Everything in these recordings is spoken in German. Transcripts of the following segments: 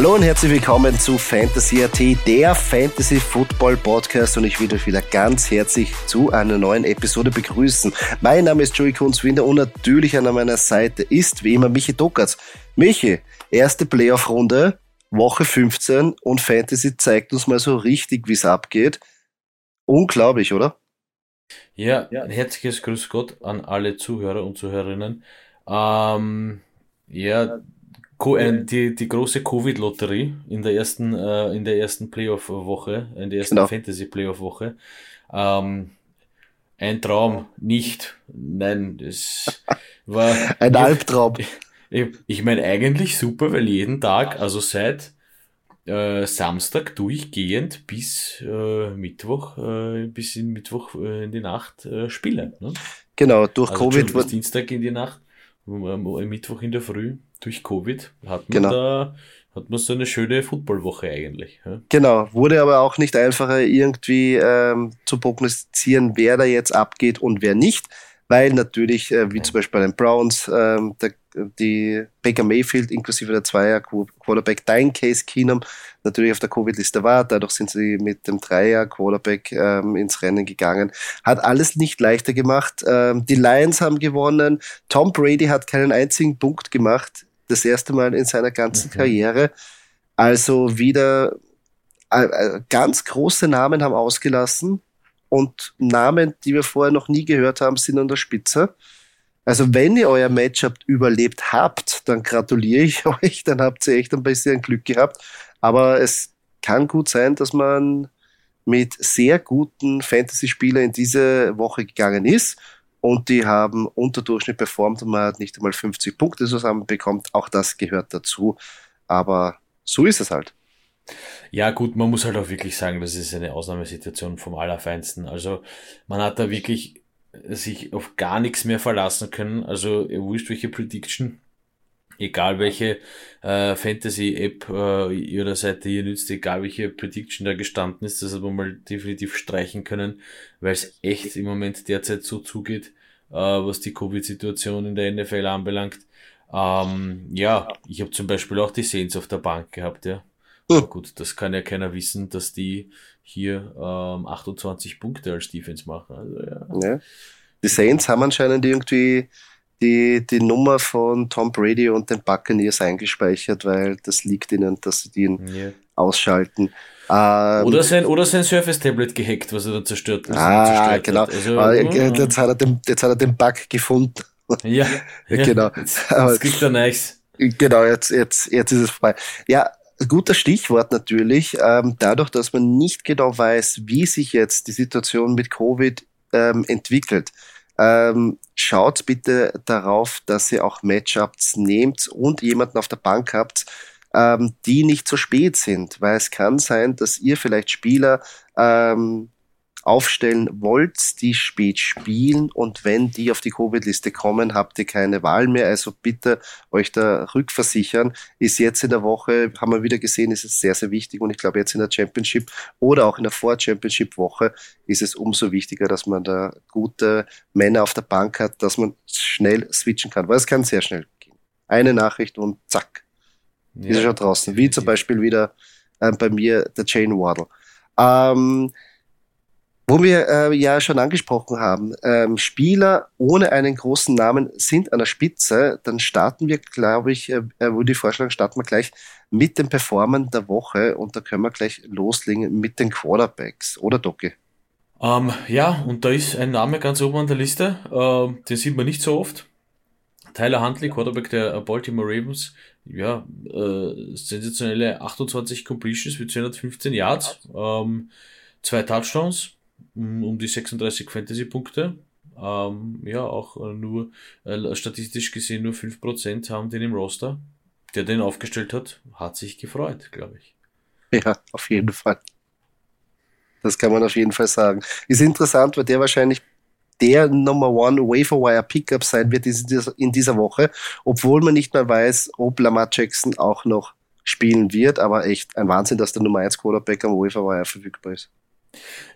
Hallo und herzlich willkommen zu Fantasy AT, der Fantasy Football Podcast und ich will euch wieder ganz herzlich zu einer neuen Episode begrüßen. Mein Name ist Joey Kunzwinder und natürlich an meiner Seite ist wie immer Michi Dokatz. Michi, erste Playoff-Runde, Woche 15 und Fantasy zeigt uns mal so richtig, wie es abgeht. Unglaublich, oder? Ja, ein herzliches Grüß Gott an alle Zuhörer und Zuhörerinnen. Ähm, ja, die, die große Covid-Lotterie in der ersten, äh, in der ersten Playoff-Woche, in der ersten genau. Fantasy-Playoff-Woche. Ähm, ein Traum, nicht. Nein, es war. ein Albtraum. Ich, ich meine, eigentlich super, weil jeden Tag, also seit äh, Samstag durchgehend bis äh, Mittwoch, äh, bis in Mittwoch äh, in die Nacht äh, spielen. Ne? Genau, durch also Covid. Bis Dienstag in die Nacht, Mittwoch in der Früh durch Covid hat man genau. da hat man so eine schöne Footballwoche eigentlich. Ja? Genau, wurde aber auch nicht einfacher irgendwie ähm, zu prognostizieren, wer da jetzt abgeht und wer nicht, weil natürlich, äh, wie zum Beispiel bei den Browns, ähm, der, die Baker Mayfield inklusive der Zweier Quarterback dein Case Keenum natürlich auf der Covid-Liste war. Dadurch sind sie mit dem Dreier Quarterback ähm, ins Rennen gegangen. Hat alles nicht leichter gemacht. Ähm, die Lions haben gewonnen. Tom Brady hat keinen einzigen Punkt gemacht das erste Mal in seiner ganzen mhm. Karriere. Also wieder äh, äh, ganz große Namen haben ausgelassen und Namen, die wir vorher noch nie gehört haben, sind an der Spitze. Also wenn ihr euer Matchup überlebt habt, dann gratuliere ich euch, dann habt ihr echt ein bisschen Glück gehabt. Aber es kann gut sein, dass man mit sehr guten Fantasy-Spielern in diese Woche gegangen ist und die haben unter Durchschnitt performt und man hat nicht einmal 50 Punkte zusammenbekommt. Auch das gehört dazu. Aber so ist es halt. Ja, gut, man muss halt auch wirklich sagen, das ist eine Ausnahmesituation vom Allerfeinsten. Also man hat da wirklich sich auf gar nichts mehr verlassen können. Also wurscht welche Prediction egal welche äh, Fantasy-App äh, ihrer Seite ihr nützt, egal welche Prediction da gestanden ist, das hat man mal definitiv streichen können, weil es echt im Moment derzeit so zugeht, äh, was die Covid-Situation in der NFL anbelangt. Ähm, ja, ich habe zum Beispiel auch die Saints auf der Bank gehabt, ja. Aber gut, das kann ja keiner wissen, dass die hier ähm, 28 Punkte als Defense machen. Also, ja. ja. Die Saints haben anscheinend irgendwie die, die Nummer von Tom Brady und den Buccaneers eingespeichert, weil das liegt ihnen, dass sie den yeah. Ausschalten. Ähm, oder sein, oder sein Surface-Tablet gehackt, was er dann zerstört, was ah, zerstört genau. hat. Also, ah, jetzt, hat er den, jetzt hat er den Bug gefunden. Ja, ja genau. Jetzt, jetzt kriegt er nice. Genau, jetzt, jetzt, jetzt ist es vorbei. Ja, guter Stichwort natürlich. Ähm, dadurch, dass man nicht genau weiß, wie sich jetzt die Situation mit Covid ähm, entwickelt, ähm, schaut bitte darauf, dass ihr auch Matchups nehmt und jemanden auf der Bank habt, ähm, die nicht so spät sind, weil es kann sein, dass ihr vielleicht Spieler ähm, aufstellen wollt, die spät spielen und wenn die auf die Covid-Liste kommen, habt ihr keine Wahl mehr. Also bitte euch da rückversichern. Ist jetzt in der Woche, haben wir wieder gesehen, ist es sehr, sehr wichtig und ich glaube jetzt in der Championship oder auch in der Vor-Championship-Woche ist es umso wichtiger, dass man da gute Männer auf der Bank hat, dass man schnell switchen kann, weil es kann sehr schnell gehen. Eine Nachricht und zack, ja, ist er schon draußen. Wie zum Beispiel wieder äh, bei mir der Jane Waddle. Ähm, wo wir äh, ja schon angesprochen haben, ähm, Spieler ohne einen großen Namen sind an der Spitze, dann starten wir, glaube ich, äh, äh würde ich vorschlagen, starten wir gleich mit den Performern der Woche und da können wir gleich loslegen mit den Quarterbacks, oder Doki? Ähm, ja, und da ist ein Name ganz oben an der Liste, äh, den sieht man nicht so oft. Tyler Huntley, Quarterback der Baltimore Ravens, ja, äh, sensationelle 28 Completions für 215 Yards, ähm, zwei Touchdowns, um die 36 Fantasy-Punkte. Ähm, ja, auch äh, nur äh, statistisch gesehen nur 5% haben den im Roster. Der den aufgestellt hat, hat sich gefreut, glaube ich. Ja, auf jeden Fall. Das kann man auf jeden Fall sagen. Ist interessant, weil der wahrscheinlich der Number One Waferwire Pickup sein wird in dieser Woche, obwohl man nicht mehr weiß, ob Lamar Jackson auch noch spielen wird, aber echt ein Wahnsinn, dass der Nummer 1 Quarterback am Waferwire verfügbar ist.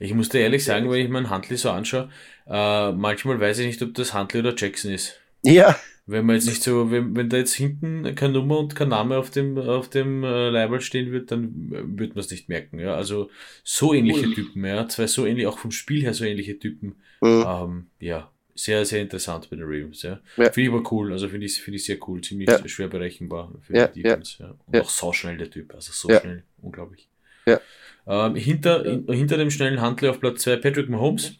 Ich muss dir ehrlich sagen, wenn ich meinen Huntley so anschaue, äh, manchmal weiß ich nicht, ob das Huntley oder Jackson ist. Ja. Wenn man jetzt nicht so, wenn, wenn da jetzt hinten keine Nummer und kein Name auf dem, auf dem äh, Label stehen wird, dann äh, wird man es nicht merken. Ja, also so ähnliche Typen, ja, zwei so ähnlich, auch vom Spiel her so ähnliche Typen. Mhm. Ähm, ja, sehr, sehr interessant bei den Ravens, ja. ja. Finde ich aber cool, also finde ich, finde ich sehr cool, ziemlich ja. schwer berechenbar für ja, die Defense, ja. Und auch so schnell der Typ, also so schnell, unglaublich. Ja. Ähm, hinter, in, hinter dem schnellen Handler auf Platz 2 Patrick Mahomes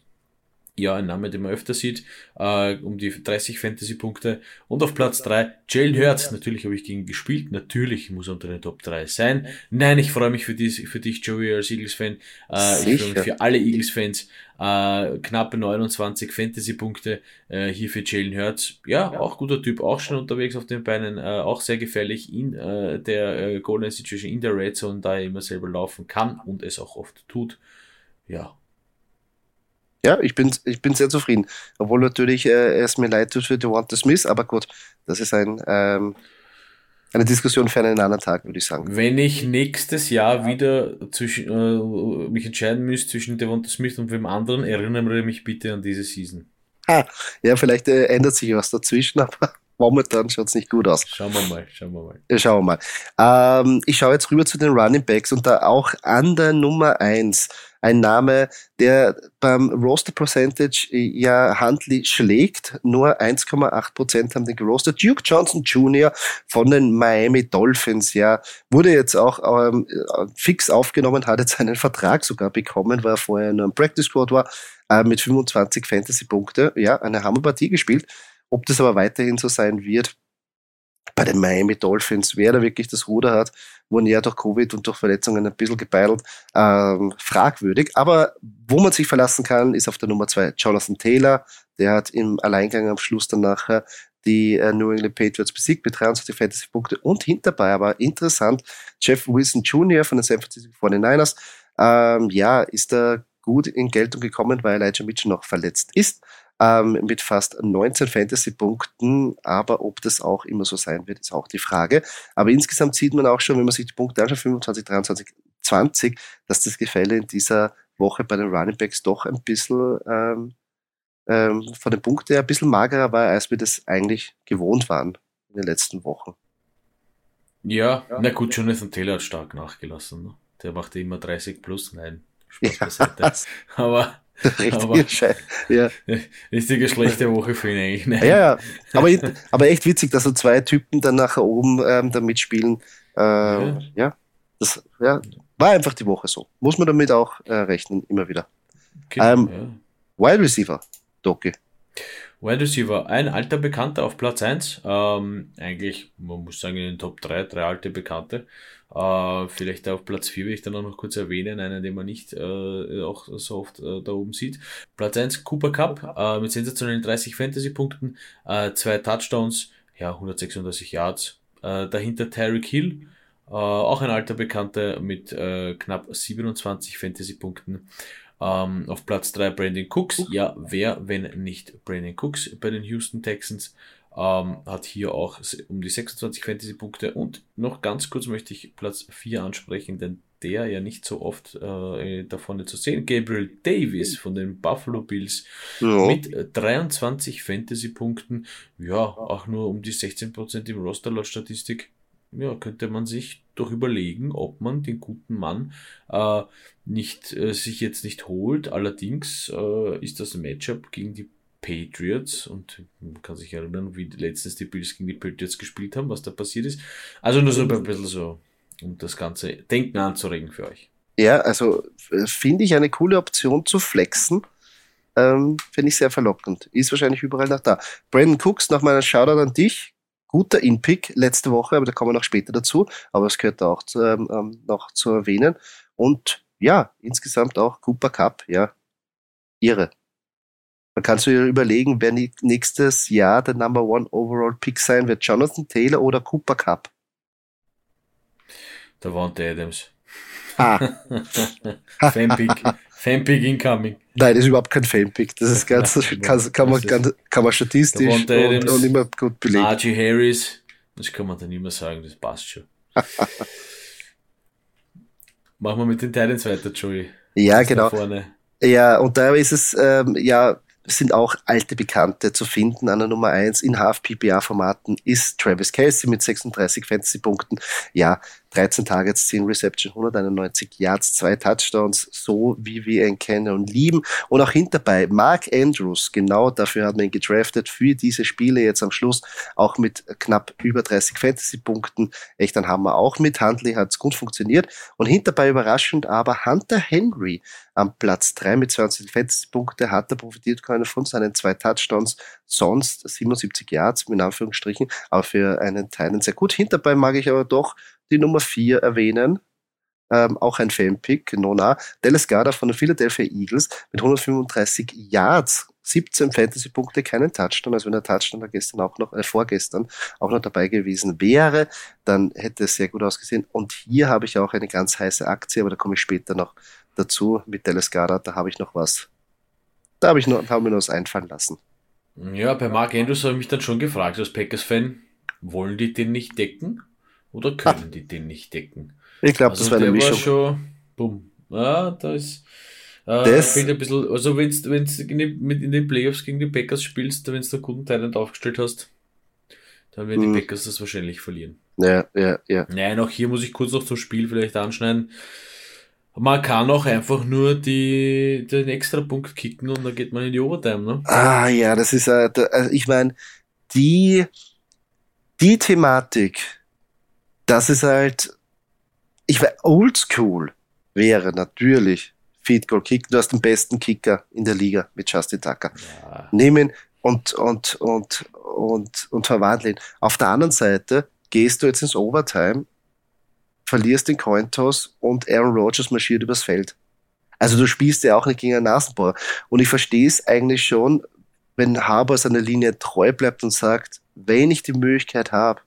ja, ein Name, den man öfter sieht, äh, um die 30 Fantasy-Punkte. Und auf Platz 3 Jalen Hurts. Natürlich habe ich gegen gespielt. Natürlich muss er unter den Top 3 sein. Nein, ich freue mich für, dies, für dich, Joey, als Eagles-Fan. Äh, ich freue mich für alle Eagles-Fans. Äh, knappe 29 Fantasy-Punkte äh, hier für Jalen Hurts. Ja, auch guter Typ, auch schon unterwegs auf den Beinen, äh, auch sehr gefährlich in äh, der äh, Golden Situation, in der Red Zone, da er immer selber laufen kann und es auch oft tut. Ja, ja, ich bin, ich bin sehr zufrieden. Obwohl natürlich äh, es mir leid tut für Devonta Smith, aber gut, das ist ein, ähm, eine Diskussion für einen anderen Tag, würde ich sagen. Wenn ich nächstes Jahr wieder zwischen, äh, mich entscheiden müsste zwischen Devonta Smith und wem anderen, erinnere mich bitte an diese Season. Ah, ja, vielleicht äh, ändert sich was dazwischen, aber momentan schaut es nicht gut aus. Schauen wir mal, schauen wir mal. Ja, schauen wir mal. Ähm, ich schaue jetzt rüber zu den Running Backs und da auch an der Nummer eins ein Name, der beim Roster Percentage ja Huntley schlägt. Nur 1,8 Prozent haben den gerostet. Duke Johnson Jr. von den Miami Dolphins, ja, wurde jetzt auch ähm, fix aufgenommen, hat jetzt einen Vertrag sogar bekommen, weil er vorher nur im Practice Squad war, äh, mit 25 Fantasy-Punkte. Ja, eine Hammerpartie gespielt. Ob das aber weiterhin so sein wird, bei den Miami Dolphins, wer da wirklich das Ruder hat, wurden ja durch Covid und durch Verletzungen ein bisschen gebeitelt, ähm, fragwürdig. Aber wo man sich verlassen kann, ist auf der Nummer zwei Jonathan Taylor. Der hat im Alleingang am Schluss dann nachher die äh, New England Patriots besiegt mit 23 Fantasy-Punkte und hinterbei aber interessant, Jeff Wilson Jr. von den San Francisco 49ers, ähm, ja, ist da gut in Geltung gekommen, weil Elijah Mitchell noch verletzt ist ähm, mit fast 19 Fantasy-Punkten. Aber ob das auch immer so sein wird, ist auch die Frage. Aber insgesamt sieht man auch schon, wenn man sich die Punkte anschaut, 25, 23, 20, dass das Gefälle in dieser Woche bei den Running Backs doch ein bisschen ähm, ähm, von den Punkten her ein bisschen magerer war, als wir das eigentlich gewohnt waren in den letzten Wochen. Ja, ja. na gut, Jonathan Taylor hat stark nachgelassen. Ne? Der machte immer 30 plus, nein, Spaß beiseite. Aber Scheiße. Ja. Richtige schlechte Woche für ihn eigentlich. Nein. Ja, ja. Aber, aber echt witzig, dass so zwei Typen dann nachher oben ähm, da mitspielen. Äh, ja. ja. Das ja, war einfach die Woche so. Muss man damit auch äh, rechnen, immer wieder. Okay, ähm, ja. Wide Receiver, Doki. Wide Receiver, ein alter Bekannter auf Platz 1. Ähm, eigentlich, man muss sagen, in den Top 3, drei alte Bekannte. Äh, vielleicht auf Platz 4 will ich dann auch noch kurz erwähnen, einen, den man nicht äh, auch so oft äh, da oben sieht. Platz 1 Cooper Cup äh, mit sensationellen 30 Fantasy-Punkten, äh, zwei Touchdowns, ja, 136 Yards. Äh, dahinter Tyreek Hill, auch ein alter Bekannter mit knapp 27 Fantasy-Punkten. Ähm, auf Platz 3 Brandon Cooks. Ja, wer, wenn nicht Brandon Cooks bei den Houston Texans? Ähm, hat hier auch um die 26 Fantasy-Punkte. Und noch ganz kurz möchte ich Platz 4 ansprechen, denn der ja nicht so oft äh, davon zu sehen. Gabriel Davis von den Buffalo Bills ja. mit 23 Fantasy-Punkten. Ja, auch nur um die 16% im Roster laut Statistik. Ja, könnte man sich doch überlegen, ob man den guten Mann äh, nicht äh, sich jetzt nicht holt. Allerdings äh, ist das Matchup gegen die Patriots und man kann sich erinnern, wie letztens die Bills gegen die Patriots gespielt haben, was da passiert ist. Also nur so ein bisschen so, um das ganze Denken anzuregen für euch. Ja, also äh, finde ich eine coole Option zu flexen. Ähm, finde ich sehr verlockend. Ist wahrscheinlich überall noch da. Brandon Cooks, noch mal ein Shoutout an dich. Guter In-Pick letzte Woche, aber da kommen wir noch später dazu. Aber es gehört auch zu, ähm, ähm, noch zu erwähnen. Und ja, insgesamt auch Cooper Cup, ja, irre. Man kann sich überlegen, wer nächstes Jahr der Number One Overall Pick sein wird. Jonathan Taylor oder Cooper Cup? Der Wante Adams. Ah. Fanpick. Fanpick incoming. Nein, das ist überhaupt kein Fanpick. Das ist ganz, kann, kann, man, ganz, kann man statistisch und, und, immer gut belegen. Archie Harris, das kann man dann immer sagen, das passt schon. Machen wir mit den Titans weiter, Joey. Ja, genau. Ja, und da ist es, ähm, ja, sind auch alte Bekannte zu finden. An der Nummer eins in Half-PPA-Formaten ist Travis Kelsey mit 36 Fantasy-Punkten. Ja, 13 Targets, 10 Reception, 191 Yards, zwei Touchdowns, so wie wir ihn kennen und lieben. Und auch hinterbei Mark Andrews, genau dafür hat man ihn gedraftet, für diese Spiele jetzt am Schluss, auch mit knapp über 30 Fantasy-Punkten. Echt ein Hammer. Auch mit Huntley hat es gut funktioniert. Und hinterbei überraschend aber Hunter Henry am Platz 3 mit 20 Fantasy-Punkte hat er profitiert können von seinen zwei Touchdowns, sonst 77 Yards in Anführungsstrichen, aber für einen Teilen sehr gut. Hinterbei mag ich aber doch die Nummer 4 erwähnen. Ähm, auch ein Fanpick, Nona. Dallas Garda von den Philadelphia Eagles mit 135 Yards, 17 Fantasy-Punkte, keinen Touchdown. Also wenn der Touchdown da gestern auch noch, äh, vorgestern auch noch dabei gewesen wäre, dann hätte es sehr gut ausgesehen. Und hier habe ich auch eine ganz heiße Aktie, aber da komme ich später noch dazu mit Dallas Garda. Da habe ich noch was. Da habe ich noch, haben wir noch was einfallen lassen. Ja, bei Mark Andrews habe ich mich dann schon gefragt, als Packers-Fan, wollen die den nicht decken? Oder können ah. die den nicht decken? Ich glaube, also das war eine Mischung. War schon, bumm. Ja, da ist. Äh, das ein bisschen, also wenn du in, den, in den Playoffs gegen die Packers spielst, wenn du einen guten Talent aufgestellt hast, dann werden hm. die Packers das wahrscheinlich verlieren. Ja, ja, ja. Nein, auch hier muss ich kurz noch zum Spiel vielleicht anschneiden. Man kann auch einfach nur die, den extra Punkt kicken und dann geht man in die Overtime, ne? Ah, ja, das ist, äh, also ich meine, die, die Thematik, das ist halt, ich weiß, oldschool wäre natürlich Feed Goal Kick. Du hast den besten Kicker in der Liga mit Justin Tucker. Ja. Nehmen und, und, und, und, und verwandeln. Auf der anderen Seite gehst du jetzt ins Overtime, verlierst den Cointoss und Aaron Rodgers marschiert übers Feld. Also du spielst ja auch nicht gegen einen Nasenbohrer. Und ich verstehe es eigentlich schon, wenn Haber seiner Linie treu bleibt und sagt, wenn ich die Möglichkeit habe,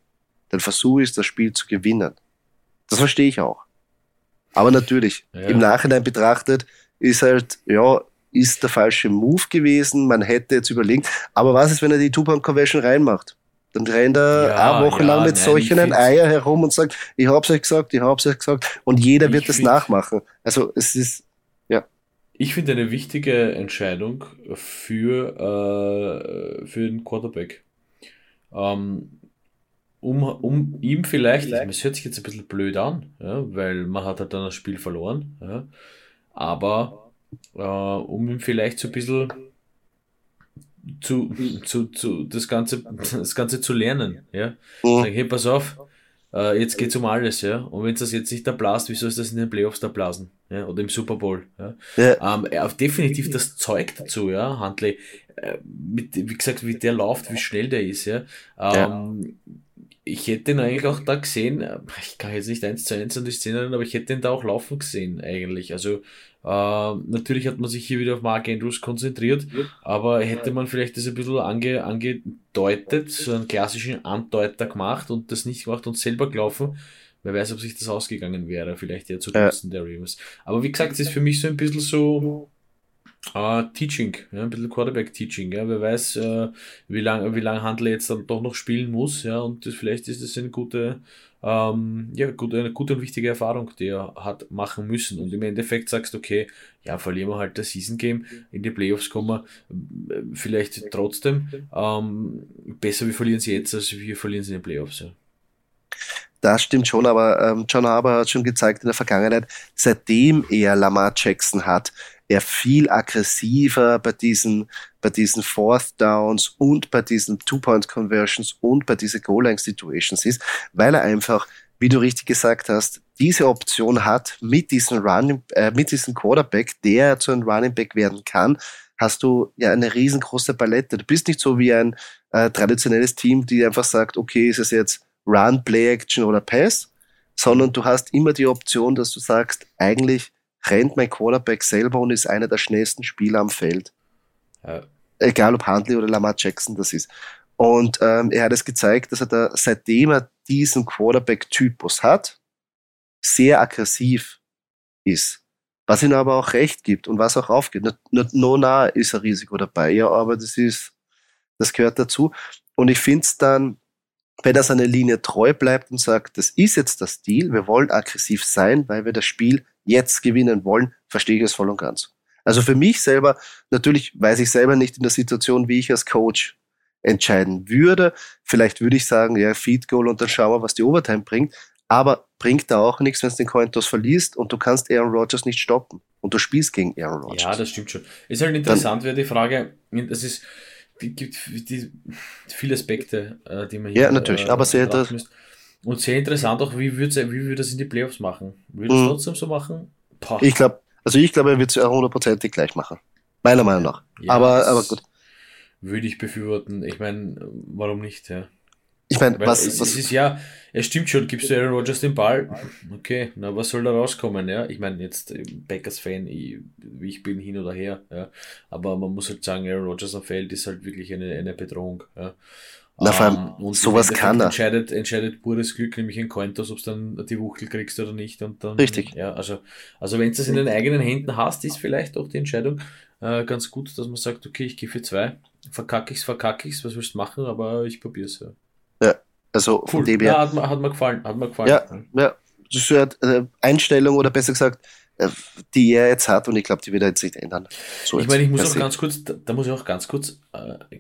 dann versuche ich das Spiel zu gewinnen. Das verstehe ich auch. Aber natürlich, ja. im Nachhinein betrachtet, ist halt, ja, ist der falsche Move gewesen. Man hätte jetzt überlegt, aber was ist, wenn er die Two-Point-Conversion reinmacht? Dann rennt er ja, eine Woche ja, lang mit nein, solchen Eier herum und sagt, ich hab's euch gesagt, ich hab's euch gesagt. Und jeder wird das nachmachen. Also es ist, ja. Ich finde eine wichtige Entscheidung für, äh, für den Quarterback. Ähm, um, um ihm vielleicht, vielleicht. es hört sich jetzt ein bisschen blöd an, ja, weil man hat halt dann das Spiel verloren, ja, aber äh, um ihm vielleicht so ein bisschen zu, zu, zu das Ganze, das Ganze zu lernen, ja. Mhm. Sagen, hey, pass auf, äh, jetzt geht's um alles, ja. Und wenn es das jetzt nicht da blast, wieso ist das in den Playoffs da blasen? Ja, oder im Super Bowl. Ja. ja. Ähm, er hat definitiv das Zeug dazu, ja, Huntley. Äh, mit, wie gesagt, wie der läuft, wie schnell der ist, ja. Ähm, ja ich hätte ihn eigentlich auch da gesehen, ich kann jetzt nicht eins zu eins an die Szene erinnern, aber ich hätte ihn da auch laufen gesehen eigentlich. Also äh, natürlich hat man sich hier wieder auf Mark Andrews konzentriert, aber hätte man vielleicht das ein bisschen ange, angedeutet, so einen klassischen Andeuter gemacht und das nicht gemacht und selber gelaufen, wer weiß, ob sich das ausgegangen wäre, vielleicht eher zugunsten ja. der Ravens. Aber wie gesagt, es ist für mich so ein bisschen so Uh, Teaching, ja, ein bisschen Quarterback-Teaching, ja. Wer weiß, uh, wie lange wie lang Handler jetzt dann doch noch spielen muss, ja, und das, vielleicht ist das eine gute, ähm, ja, gut, eine gute und wichtige Erfahrung, die er hat machen müssen. Und im Endeffekt sagst du, okay, ja, verlieren wir halt das Season Game, in die Playoffs kommen wir vielleicht trotzdem. Ähm, besser wir verlieren sie jetzt, als wir verlieren sie in den Playoffs, ja. Das stimmt schon, aber ähm, John Harbour hat schon gezeigt in der Vergangenheit, seitdem er Lamar Jackson hat, er viel aggressiver bei diesen, bei diesen Fourth Downs und bei diesen Two-Point-Conversions und bei diesen Goal-Line-Situations ist, weil er einfach, wie du richtig gesagt hast, diese Option hat mit diesem Running, äh, mit diesem Quarterback, der zu einem Running Back werden kann, hast du ja eine riesengroße Palette. Du bist nicht so wie ein äh, traditionelles Team, die einfach sagt, okay, ist es jetzt Run, Play Action oder Pass, sondern du hast immer die Option, dass du sagst, eigentlich rennt mein Quarterback selber und ist einer der schnellsten Spieler am Feld. Ja. Egal ob Huntley oder Lamar Jackson das ist. Und ähm, er hat es gezeigt, dass er da, seitdem er diesen Quarterback-Typus hat, sehr aggressiv ist. Was ihm aber auch recht gibt und was auch aufgeht. Nicht no nah ist ein Risiko dabei, ja, aber das ist, das gehört dazu. Und ich finde es dann, wenn er seiner Linie treu bleibt und sagt, das ist jetzt das Stil, wir wollen aggressiv sein, weil wir das Spiel jetzt gewinnen wollen, verstehe ich es voll und ganz. Also für mich selber, natürlich weiß ich selber nicht in der Situation, wie ich als Coach entscheiden würde. Vielleicht würde ich sagen, ja, Feed Goal und dann schauen wir, was die Overtime bringt. Aber bringt da auch nichts, wenn du den Cointos verliest und du kannst Aaron Rodgers nicht stoppen. Und du spielst gegen Aaron Rodgers. Ja, das stimmt schon. Ist halt interessant, wäre die Frage, das ist, gibt die, viele Aspekte, äh, die man hier Ja, natürlich, äh, aber sehr interessant. Und sehr interessant auch, wie würde wie würd das in die Playoffs machen? Würde es mhm. trotzdem so machen? Poh. Ich glaube, also ich glaube, er wird es hundertprozentig gleich machen. Meiner Meinung nach. Ja, aber, aber gut. Würde ich befürworten. Ich meine, warum nicht, ja? Ich meine, was, es, was. Es ist ja, es stimmt schon, gibst du Aaron Rodgers den Ball? Okay, na, was soll da rauskommen, ja? Ich meine, jetzt Packers-Fan, wie ich bin, hin oder her, ja. Aber man muss halt sagen, Aaron Rodgers am Feld ist halt wirklich eine, eine Bedrohung, ja. Na, vor allem, um, und sowas kann er. Entscheidet, entscheidet pures Glück, nämlich in Cointos, ob du dann die Wuchtel kriegst oder nicht. Und dann, Richtig. Ja, also, also wenn du es in den eigenen Händen hast, ist vielleicht auch die Entscheidung äh, ganz gut, dass man sagt, okay, ich gehe für zwei, verkacke ich's, verkacke ich's, was willst du machen, aber ich probier's ja. Ja, also cool. von dem her. Ja, hat, mir, hat mir gefallen, hat mir gefallen. Ja, ja. das ist eine äh, Einstellung oder besser gesagt, äh, die er jetzt hat und ich glaube, die wird er jetzt nicht ändern. So ich meine, ich muss auch ganz kurz, da, da, muss ich auch ganz kurz äh,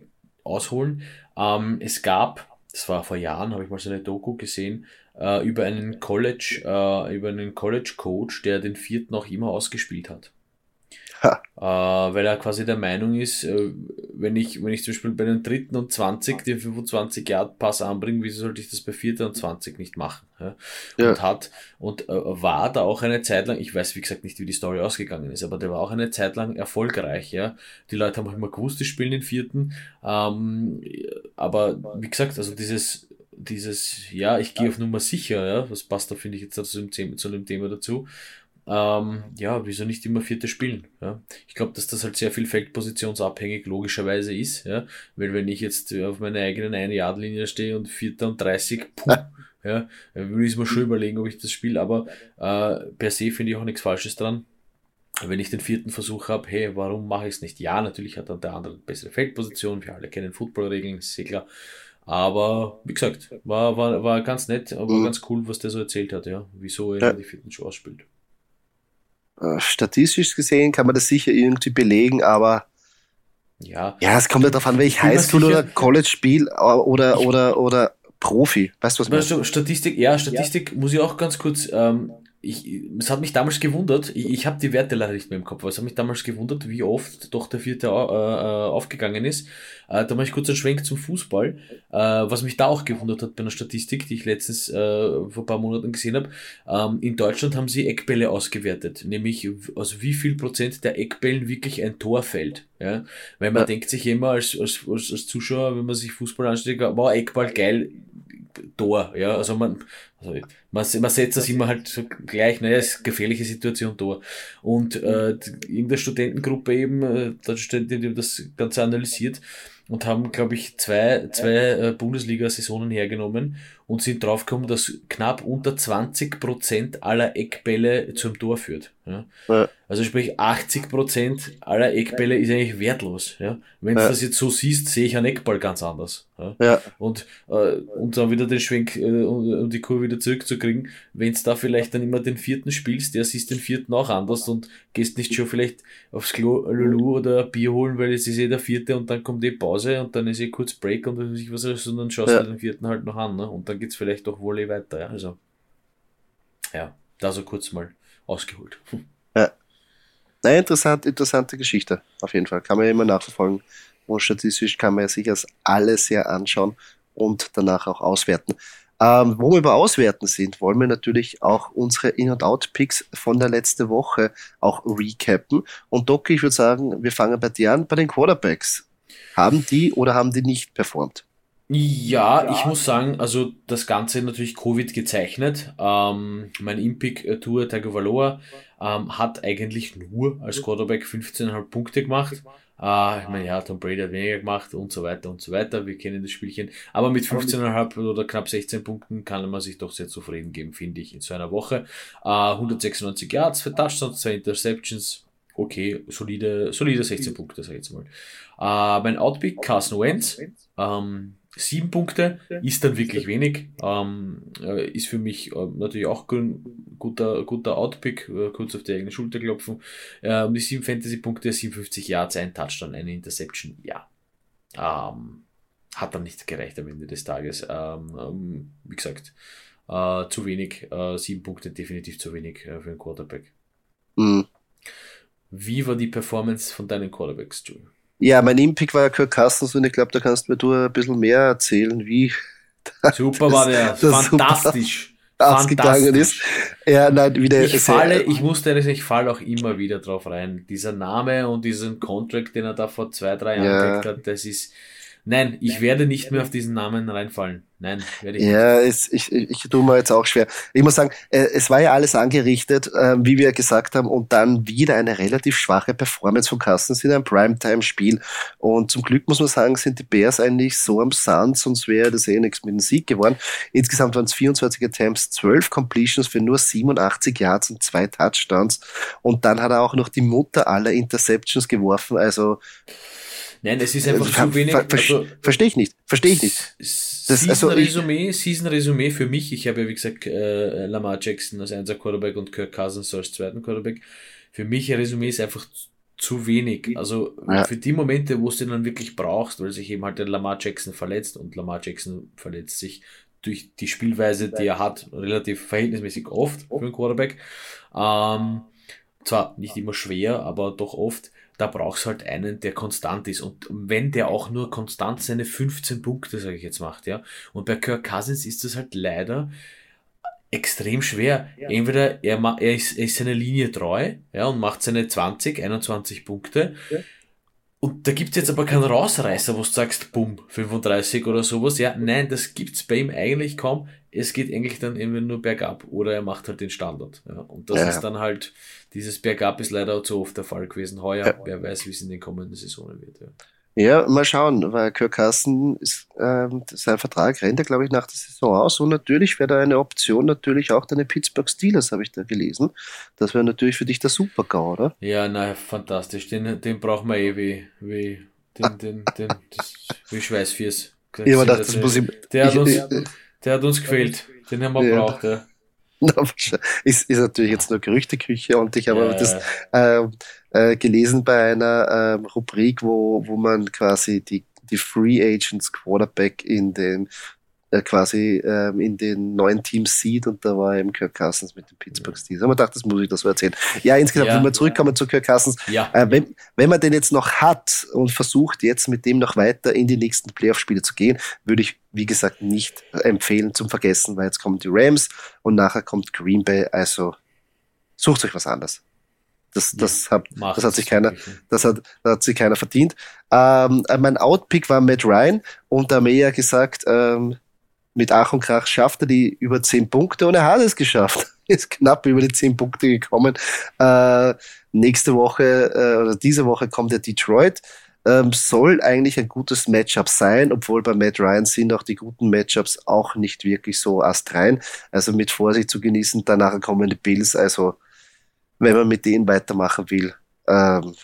ausholen. Ähm, es gab das war vor Jahren, habe ich mal so eine Doku gesehen, äh, über einen College, äh, über einen College Coach, der den vierten auch immer ausgespielt hat. Äh, weil er quasi der Meinung ist, äh, wenn ich, wenn ich zum Beispiel bei einem dritten und 20 den 25 Yard Pass anbringe, wieso sollte ich das bei vierten und 20 nicht machen? Ja? Ja. Und hat, und äh, war da auch eine Zeit lang, ich weiß wie gesagt nicht, wie die Story ausgegangen ist, aber der war auch eine Zeit lang erfolgreich, ja. Die Leute haben auch immer gewusst, die spielen den vierten, ähm, aber wie gesagt, also dieses, dieses, ja, ich gehe auf Nummer sicher, ja, was passt da, finde ich, jetzt zu dem, zu dem Thema dazu ähm, ja, wieso nicht immer vierte spielen? Ja? Ich glaube, dass das halt sehr viel feldpositionsabhängig logischerweise ist, ja? weil wenn ich jetzt auf meiner eigenen eine Yard Linie stehe und vierter und 30, puh, ja, würde ich mir schon überlegen, ob ich das spiele, aber äh, per se finde ich auch nichts Falsches dran. Wenn ich den vierten Versuch habe, hey, warum mache ich es nicht? Ja, natürlich hat dann der andere bessere Feldposition, wir alle kennen Footballregeln, ist sehr klar. Aber wie gesagt, war, war, war ganz nett, aber mhm. ganz cool, was der so erzählt hat, ja, wieso er ja. die vierten Show ausspielt. Äh, statistisch gesehen kann man das sicher irgendwie belegen, aber ja, ja es kommt ja darauf an, welch Highschool oder College-Spiel äh, oder, oder, oder Profi. Weißt du, was weißt du, Statistik, ja, Statistik ja. muss ich auch ganz kurz ähm, ich, es hat mich damals gewundert, ich, ich habe die Werte leider nicht mehr im Kopf, aber es hat mich damals gewundert, wie oft doch der vierte äh, äh, aufgegangen ist. Äh, da mache ich kurz einen Schwenk zum Fußball, äh, was mich da auch gewundert hat bei einer Statistik, die ich letztens äh, vor ein paar Monaten gesehen habe. Ähm, in Deutschland haben sie Eckbälle ausgewertet, nämlich also wie viel Prozent der Eckbällen wirklich ein Tor fällt. Ja? Weil man ja. denkt sich immer als, als, als, als Zuschauer, wenn man sich Fußball anschaut, wow, Eckball geil, Tor. Ja, also man, also man, man setzt das immer halt so gleich, naja, ist gefährliche Situation Tor. Und äh, in der Studentengruppe eben, äh, da steht, die das Ganze analysiert und haben, glaube ich, zwei, zwei äh, Bundesliga-Saisonen hergenommen und sind draufgekommen, dass knapp unter 20 Prozent aller Eckbälle zum Tor führt. Ja? ja. Also sprich 80 Prozent aller Eckbälle ist eigentlich wertlos. Ja? Wenn du das jetzt so siehst, sehe ich einen Eckball ganz anders. Ja? ja. Und, äh, und dann wieder den Schwenk, äh, um die Kurve wieder zurückzukriegen, wenn du da vielleicht dann immer den vierten spielst, der siehst den vierten auch anders und gehst nicht schon vielleicht aufs Klo Lulu oder Bier holen, weil es ist eh der vierte und dann kommt eh Pause und dann ist eh kurz Break und dann, was, sondern schaust ja. du den vierten halt noch an. Ne? Und dann geht's vielleicht doch wohl eh weiter. Ja? Also, ja, da so kurz mal ausgeholt. Ja. Nein, interessant, interessante Geschichte, auf jeden Fall. Kann man ja immer nachverfolgen. Und statistisch kann man sich das alles ja anschauen und danach auch auswerten. Ähm, wo wir über Auswerten sind, wollen wir natürlich auch unsere In- und Out-Picks von der letzten Woche auch recappen. Und Doc, ich würde sagen, wir fangen bei dir an, bei den Quarterbacks. Haben die oder haben die nicht performt? Ja, ja, ich muss sagen, also das Ganze natürlich Covid gezeichnet. Ähm, mein Impic äh, Tour Tagovailoa ähm, hat eigentlich nur als Quarterback 15,5 Punkte gemacht. Äh, ich meine, ja, Tom Brady hat weniger gemacht und so weiter und so weiter. Wir kennen das Spielchen. Aber mit 15,5 oder knapp 16 Punkten kann man sich doch sehr zufrieden geben, finde ich, in so einer Woche. Äh, 196 Yards für Touchdowns, zwei Interceptions. Okay, solide, solide 16 Punkte, sag ich jetzt mal. Äh, mein Outpick, Carson Wentz. Ähm, Sieben Punkte ist dann wirklich wenig. Ähm, äh, ist für mich äh, natürlich auch ein guter, guter Outpick, äh, kurz auf die eigene Schulter klopfen. Äh, um die sieben Fantasy-Punkte, 57 Yards, ein Touchdown, eine Interception, ja. Ähm, hat dann nicht gereicht am Ende des Tages. Ähm, ähm wie gesagt, äh, zu wenig. Äh, sieben Punkte definitiv zu wenig für einen Quarterback. Mhm. Wie war die Performance von deinen Quarterbacks, Jules? Ja, mein Impick war ja Kirk Cousins und ich glaube, da kannst mir du ein bisschen mehr erzählen, wie. Super war der, fantastisch. Ausgegangen ist. Ja, nein, wieder. Ich falle, ich musste ehrlich ich falle auch immer wieder drauf rein. Dieser Name und diesen Contract, den er da vor zwei, drei Jahren ja. hat, das ist, Nein, ich werde nicht mehr auf diesen Namen reinfallen. Nein, werde ich ja, nicht. Ja, ich, ich, ich tue mir jetzt auch schwer. Ich muss sagen, äh, es war ja alles angerichtet, äh, wie wir gesagt haben, und dann wieder eine relativ schwache Performance von Cousins in einem Primetime-Spiel. Und zum Glück muss man sagen, sind die Bears eigentlich so am Sand, sonst wäre das eh nichts mit dem Sieg geworden. Insgesamt waren es 24 Attempts, 12 Completions für nur 87 Yards und zwei Touchdowns. Und dann hat er auch noch die Mutter aller Interceptions geworfen. Also Nein, es ist einfach also, zu wenig. Ver, ver, also, Verstehe ich nicht. Verstehe ich nicht. Das, Season also, Resümee, Season Resümee für mich. Ich habe ja wie gesagt äh, Lamar Jackson als einser Quarterback und Kirk Cousins als zweiten Quarterback. Für mich ein Resümee ist einfach zu wenig. Also ja. für die Momente, wo es den dann wirklich brauchst, weil sich eben halt der Lamar Jackson verletzt und Lamar Jackson verletzt sich durch die Spielweise, die er hat, relativ verhältnismäßig oft für einen Quarterback. Ähm, zwar nicht immer schwer, aber doch oft da brauchst du halt einen, der konstant ist. Und wenn der auch nur konstant seine 15 Punkte, sage ich jetzt, macht, ja. Und bei Kirk Cousins ist das halt leider extrem schwer. Ja. Entweder er, er, ist, er ist seiner Linie treu, ja, und macht seine 20, 21 Punkte. Ja. Und da gibt's jetzt aber keinen Rausreißer, wo du sagst, bumm, 35 oder sowas. Ja, nein, das gibt's bei ihm eigentlich kaum. Es geht eigentlich dann immer nur bergab oder er macht halt den Standard. Ja. Und das ja. ist dann halt, dieses Bergab ist leider auch zu oft der Fall gewesen. Heuer, ja. wer weiß, wie es in den kommenden Saisonen wird. Ja. Mal schauen, weil Kirk Carsten ist, ähm, sein Vertrag rennt ja, glaube ich, nach der Saison aus. Und natürlich wäre da eine Option, natürlich auch deine Pittsburgh Steelers, habe ich da gelesen. Das wäre natürlich für dich der Super-GAU, oder? Ja, na, fantastisch. Den, den brauchen wir eh wie, wie, den, den, den, das, wie Schweißfiers. Ja, aber das, das muss ich, der, hat uns, der hat uns gefehlt. Den haben wir ja. braucht, ja. ist, ist natürlich jetzt nur Gerüchteküche und ich habe ja. das äh, äh, gelesen bei einer äh, Rubrik, wo, wo man quasi die, die Free Agents Quarterback in den quasi ähm, in den neuen Teams sieht und da war eben Kirk Cousins mit den Pittsburgh Steelers. Aber man dachte, das muss ich das so erzählen. Ja, insgesamt, ja, wenn wir zurückkommen ja. zu Kirk Cousins, ja. äh, wenn, wenn man den jetzt noch hat und versucht jetzt mit dem noch weiter in die nächsten Playoff-Spiele zu gehen, würde ich, wie gesagt, nicht empfehlen zum Vergessen, weil jetzt kommen die Rams und nachher kommt Green Bay, also sucht euch was anderes. Das, das, hat, das hat sich keiner, das hat, das hat sich keiner verdient. Ähm, äh, mein Outpick war Matt Ryan und da haben wir ja gesagt, ähm, mit Ach und Krach schafft er die über 10 Punkte und er hat es geschafft. Ist knapp über die 10 Punkte gekommen. Äh, nächste Woche äh, oder diese Woche kommt der Detroit. Ähm, soll eigentlich ein gutes Matchup sein, obwohl bei Matt Ryan sind auch die guten Matchups auch nicht wirklich so astrein. Also mit Vorsicht zu genießen. Danach kommen die Bills. Also wenn man mit denen weitermachen will, ähm,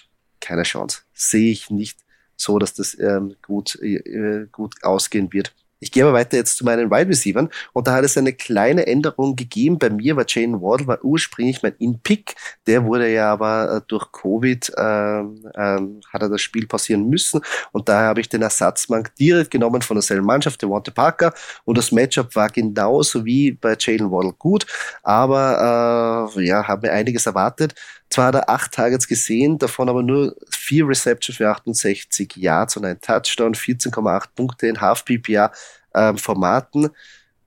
keine Chance. Sehe ich nicht so, dass das ähm, gut, äh, gut ausgehen wird. Ich gehe aber weiter jetzt zu meinen Wide Receivers und da hat es eine kleine Änderung gegeben. Bei mir war Jane Waddle war ursprünglich mein In-Pick, der wurde ja aber äh, durch Covid ähm, ähm, hat er das Spiel passieren müssen. Und daher habe ich den Ersatzmann direkt genommen von derselben Mannschaft, der Walter Parker. Und das Matchup war genauso wie bei Jalen Waddle gut, aber äh, ja, habe mir einiges erwartet. Zwar hat er acht Targets gesehen, davon aber nur vier Receptions für 68 Yards und ein Touchdown, 14,8 Punkte in Half-PPA-Formaten. Ähm,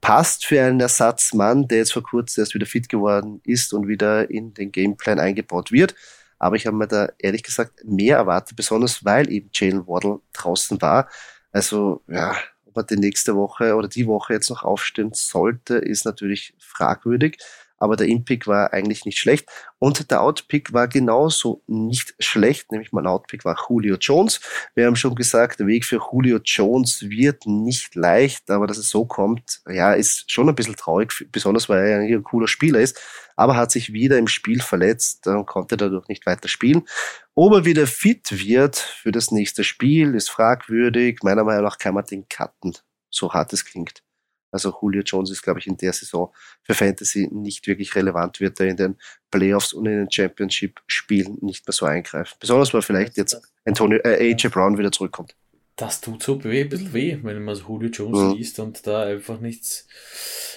Passt für einen Ersatzmann, der jetzt vor kurzem erst wieder fit geworden ist und wieder in den Gameplan eingebaut wird. Aber ich habe mir da ehrlich gesagt mehr erwartet, besonders weil eben Jalen Waddle draußen war. Also, ja, ob er die nächste Woche oder die Woche jetzt noch aufstehen sollte, ist natürlich fragwürdig aber der In-Pick war eigentlich nicht schlecht. Und der Out-Pick war genauso nicht schlecht, nämlich mein Out-Pick war Julio Jones. Wir haben schon gesagt, der Weg für Julio Jones wird nicht leicht, aber dass es so kommt, ja, ist schon ein bisschen traurig, besonders weil er ein cooler Spieler ist, aber hat sich wieder im Spiel verletzt und konnte dadurch nicht weiter spielen. Ob er wieder fit wird für das nächste Spiel, ist fragwürdig. Meiner Meinung nach kann man den cutten. so hart es klingt. Also Julio Jones ist, glaube ich, in der Saison für Fantasy nicht wirklich relevant, wird er in den Playoffs und in den Championship-Spielen nicht mehr so eingreifen. Besonders weil vielleicht jetzt Antonio, äh, AJ Brown wieder zurückkommt. Das tut so weh, ein bisschen weh, wenn man Julio Jones mhm. liest und da einfach nichts,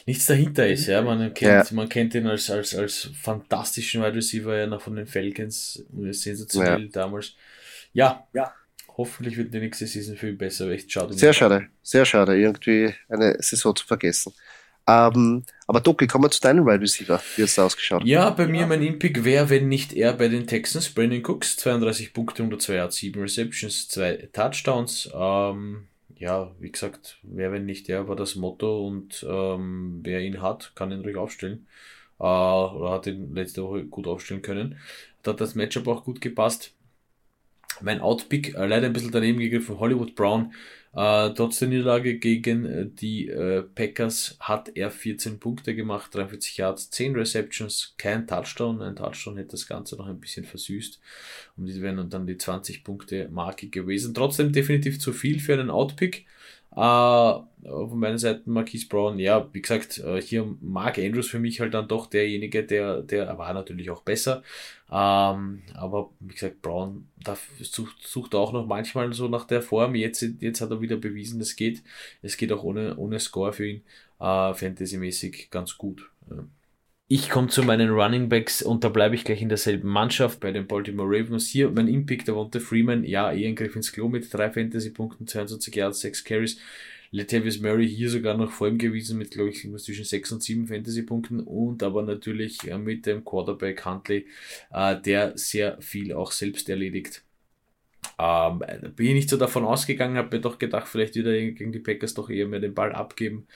nichts dahinter ist. Ja, man kennt, ja. man kennt ihn als, als, als fantastischen Wide Receiver ja noch von den Falcons, sensationell ja. damals. Ja, ja, hoffentlich wird die nächste Season ihn besser, echt schade. Sehr schade, sehr schade, irgendwie eine Saison zu vergessen. Ähm, aber Doki, kommen wir zu deinem Wide Receiver. Wie hat es ausgeschaut? Ja, bei mir mein Impick wäre, wenn nicht er bei den Texans, Brandon Cooks, 32 Punkte, 102 Yards, 7 Receptions, 2 Touchdowns. Ähm, ja, wie gesagt, wer, wenn nicht er, war das Motto und ähm, wer ihn hat, kann ihn ruhig aufstellen. Äh, oder hat ihn letzte Woche gut aufstellen können. Da hat das Matchup auch gut gepasst. Mein Outpick, äh, leider ein bisschen daneben gegriffen, Hollywood Brown. Äh, trotz der Niederlage gegen äh, die äh, Packers hat er 14 Punkte gemacht, 43 Yards, 10 Receptions, kein Touchdown. Ein Touchdown hätte das Ganze noch ein bisschen versüßt. Und die wären dann die 20 Punkte Marke gewesen. Trotzdem definitiv zu viel für einen Outpick. Uh, von meiner Seite Marquise Brown, ja, wie gesagt, uh, hier Mark Andrews für mich halt dann doch derjenige, der, der war natürlich auch besser. Ähm, aber wie gesagt, Brown da sucht, sucht auch noch manchmal so nach der Form. Jetzt, jetzt hat er wieder bewiesen, es geht. Es geht auch ohne, ohne Score für ihn. Uh, Fantasy-mäßig ganz gut. Uh. Ich komme zu meinen Running Backs und da bleibe ich gleich in derselben Mannschaft bei den Baltimore Ravens. Hier mein Impick, der Wonte Freeman, ja, eher ein Griff ins Klo mit drei Fantasy-Punkten, 22 Yards, 6 Carries. Latavius Murray hier sogar noch vor ihm gewesen mit, glaube ich, zwischen 6 und 7 Fantasy-Punkten und aber natürlich äh, mit dem Quarterback Huntley, äh, der sehr viel auch selbst erledigt. Ähm, bin ich nicht so davon ausgegangen, habe mir doch gedacht, vielleicht wieder gegen die Packers doch eher mehr den Ball abgeben.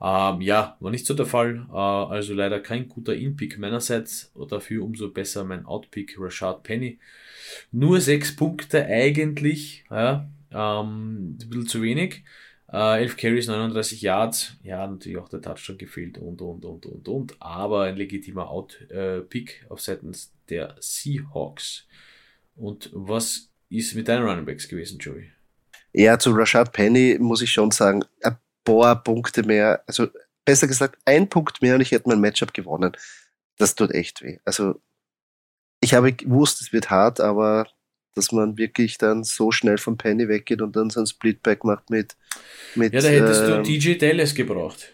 Ähm, ja, war nicht so der Fall. Äh, also leider kein guter In-Pick meinerseits. Dafür umso besser mein Out-Pick Rashad Penny. Nur sechs Punkte eigentlich. Ja, ähm, ein bisschen zu wenig. Äh, 11 Carries, 39 Yards. Ja, natürlich auch der Touchdown gefehlt und, und, und, und, und. Aber ein legitimer Out-Pick auf seitens der Seahawks. Und was ist mit deinen Running Backs gewesen, Joey? Ja, zu Rashad Penny muss ich schon sagen, ein paar Punkte mehr, also besser gesagt, ein Punkt mehr und ich hätte mein Matchup gewonnen. Das tut echt weh. Also ich habe gewusst, es wird hart, aber dass man wirklich dann so schnell vom Penny weggeht und dann so ein Splitback macht mit. mit ja, da hättest ähm, du DJ Dallas gebraucht.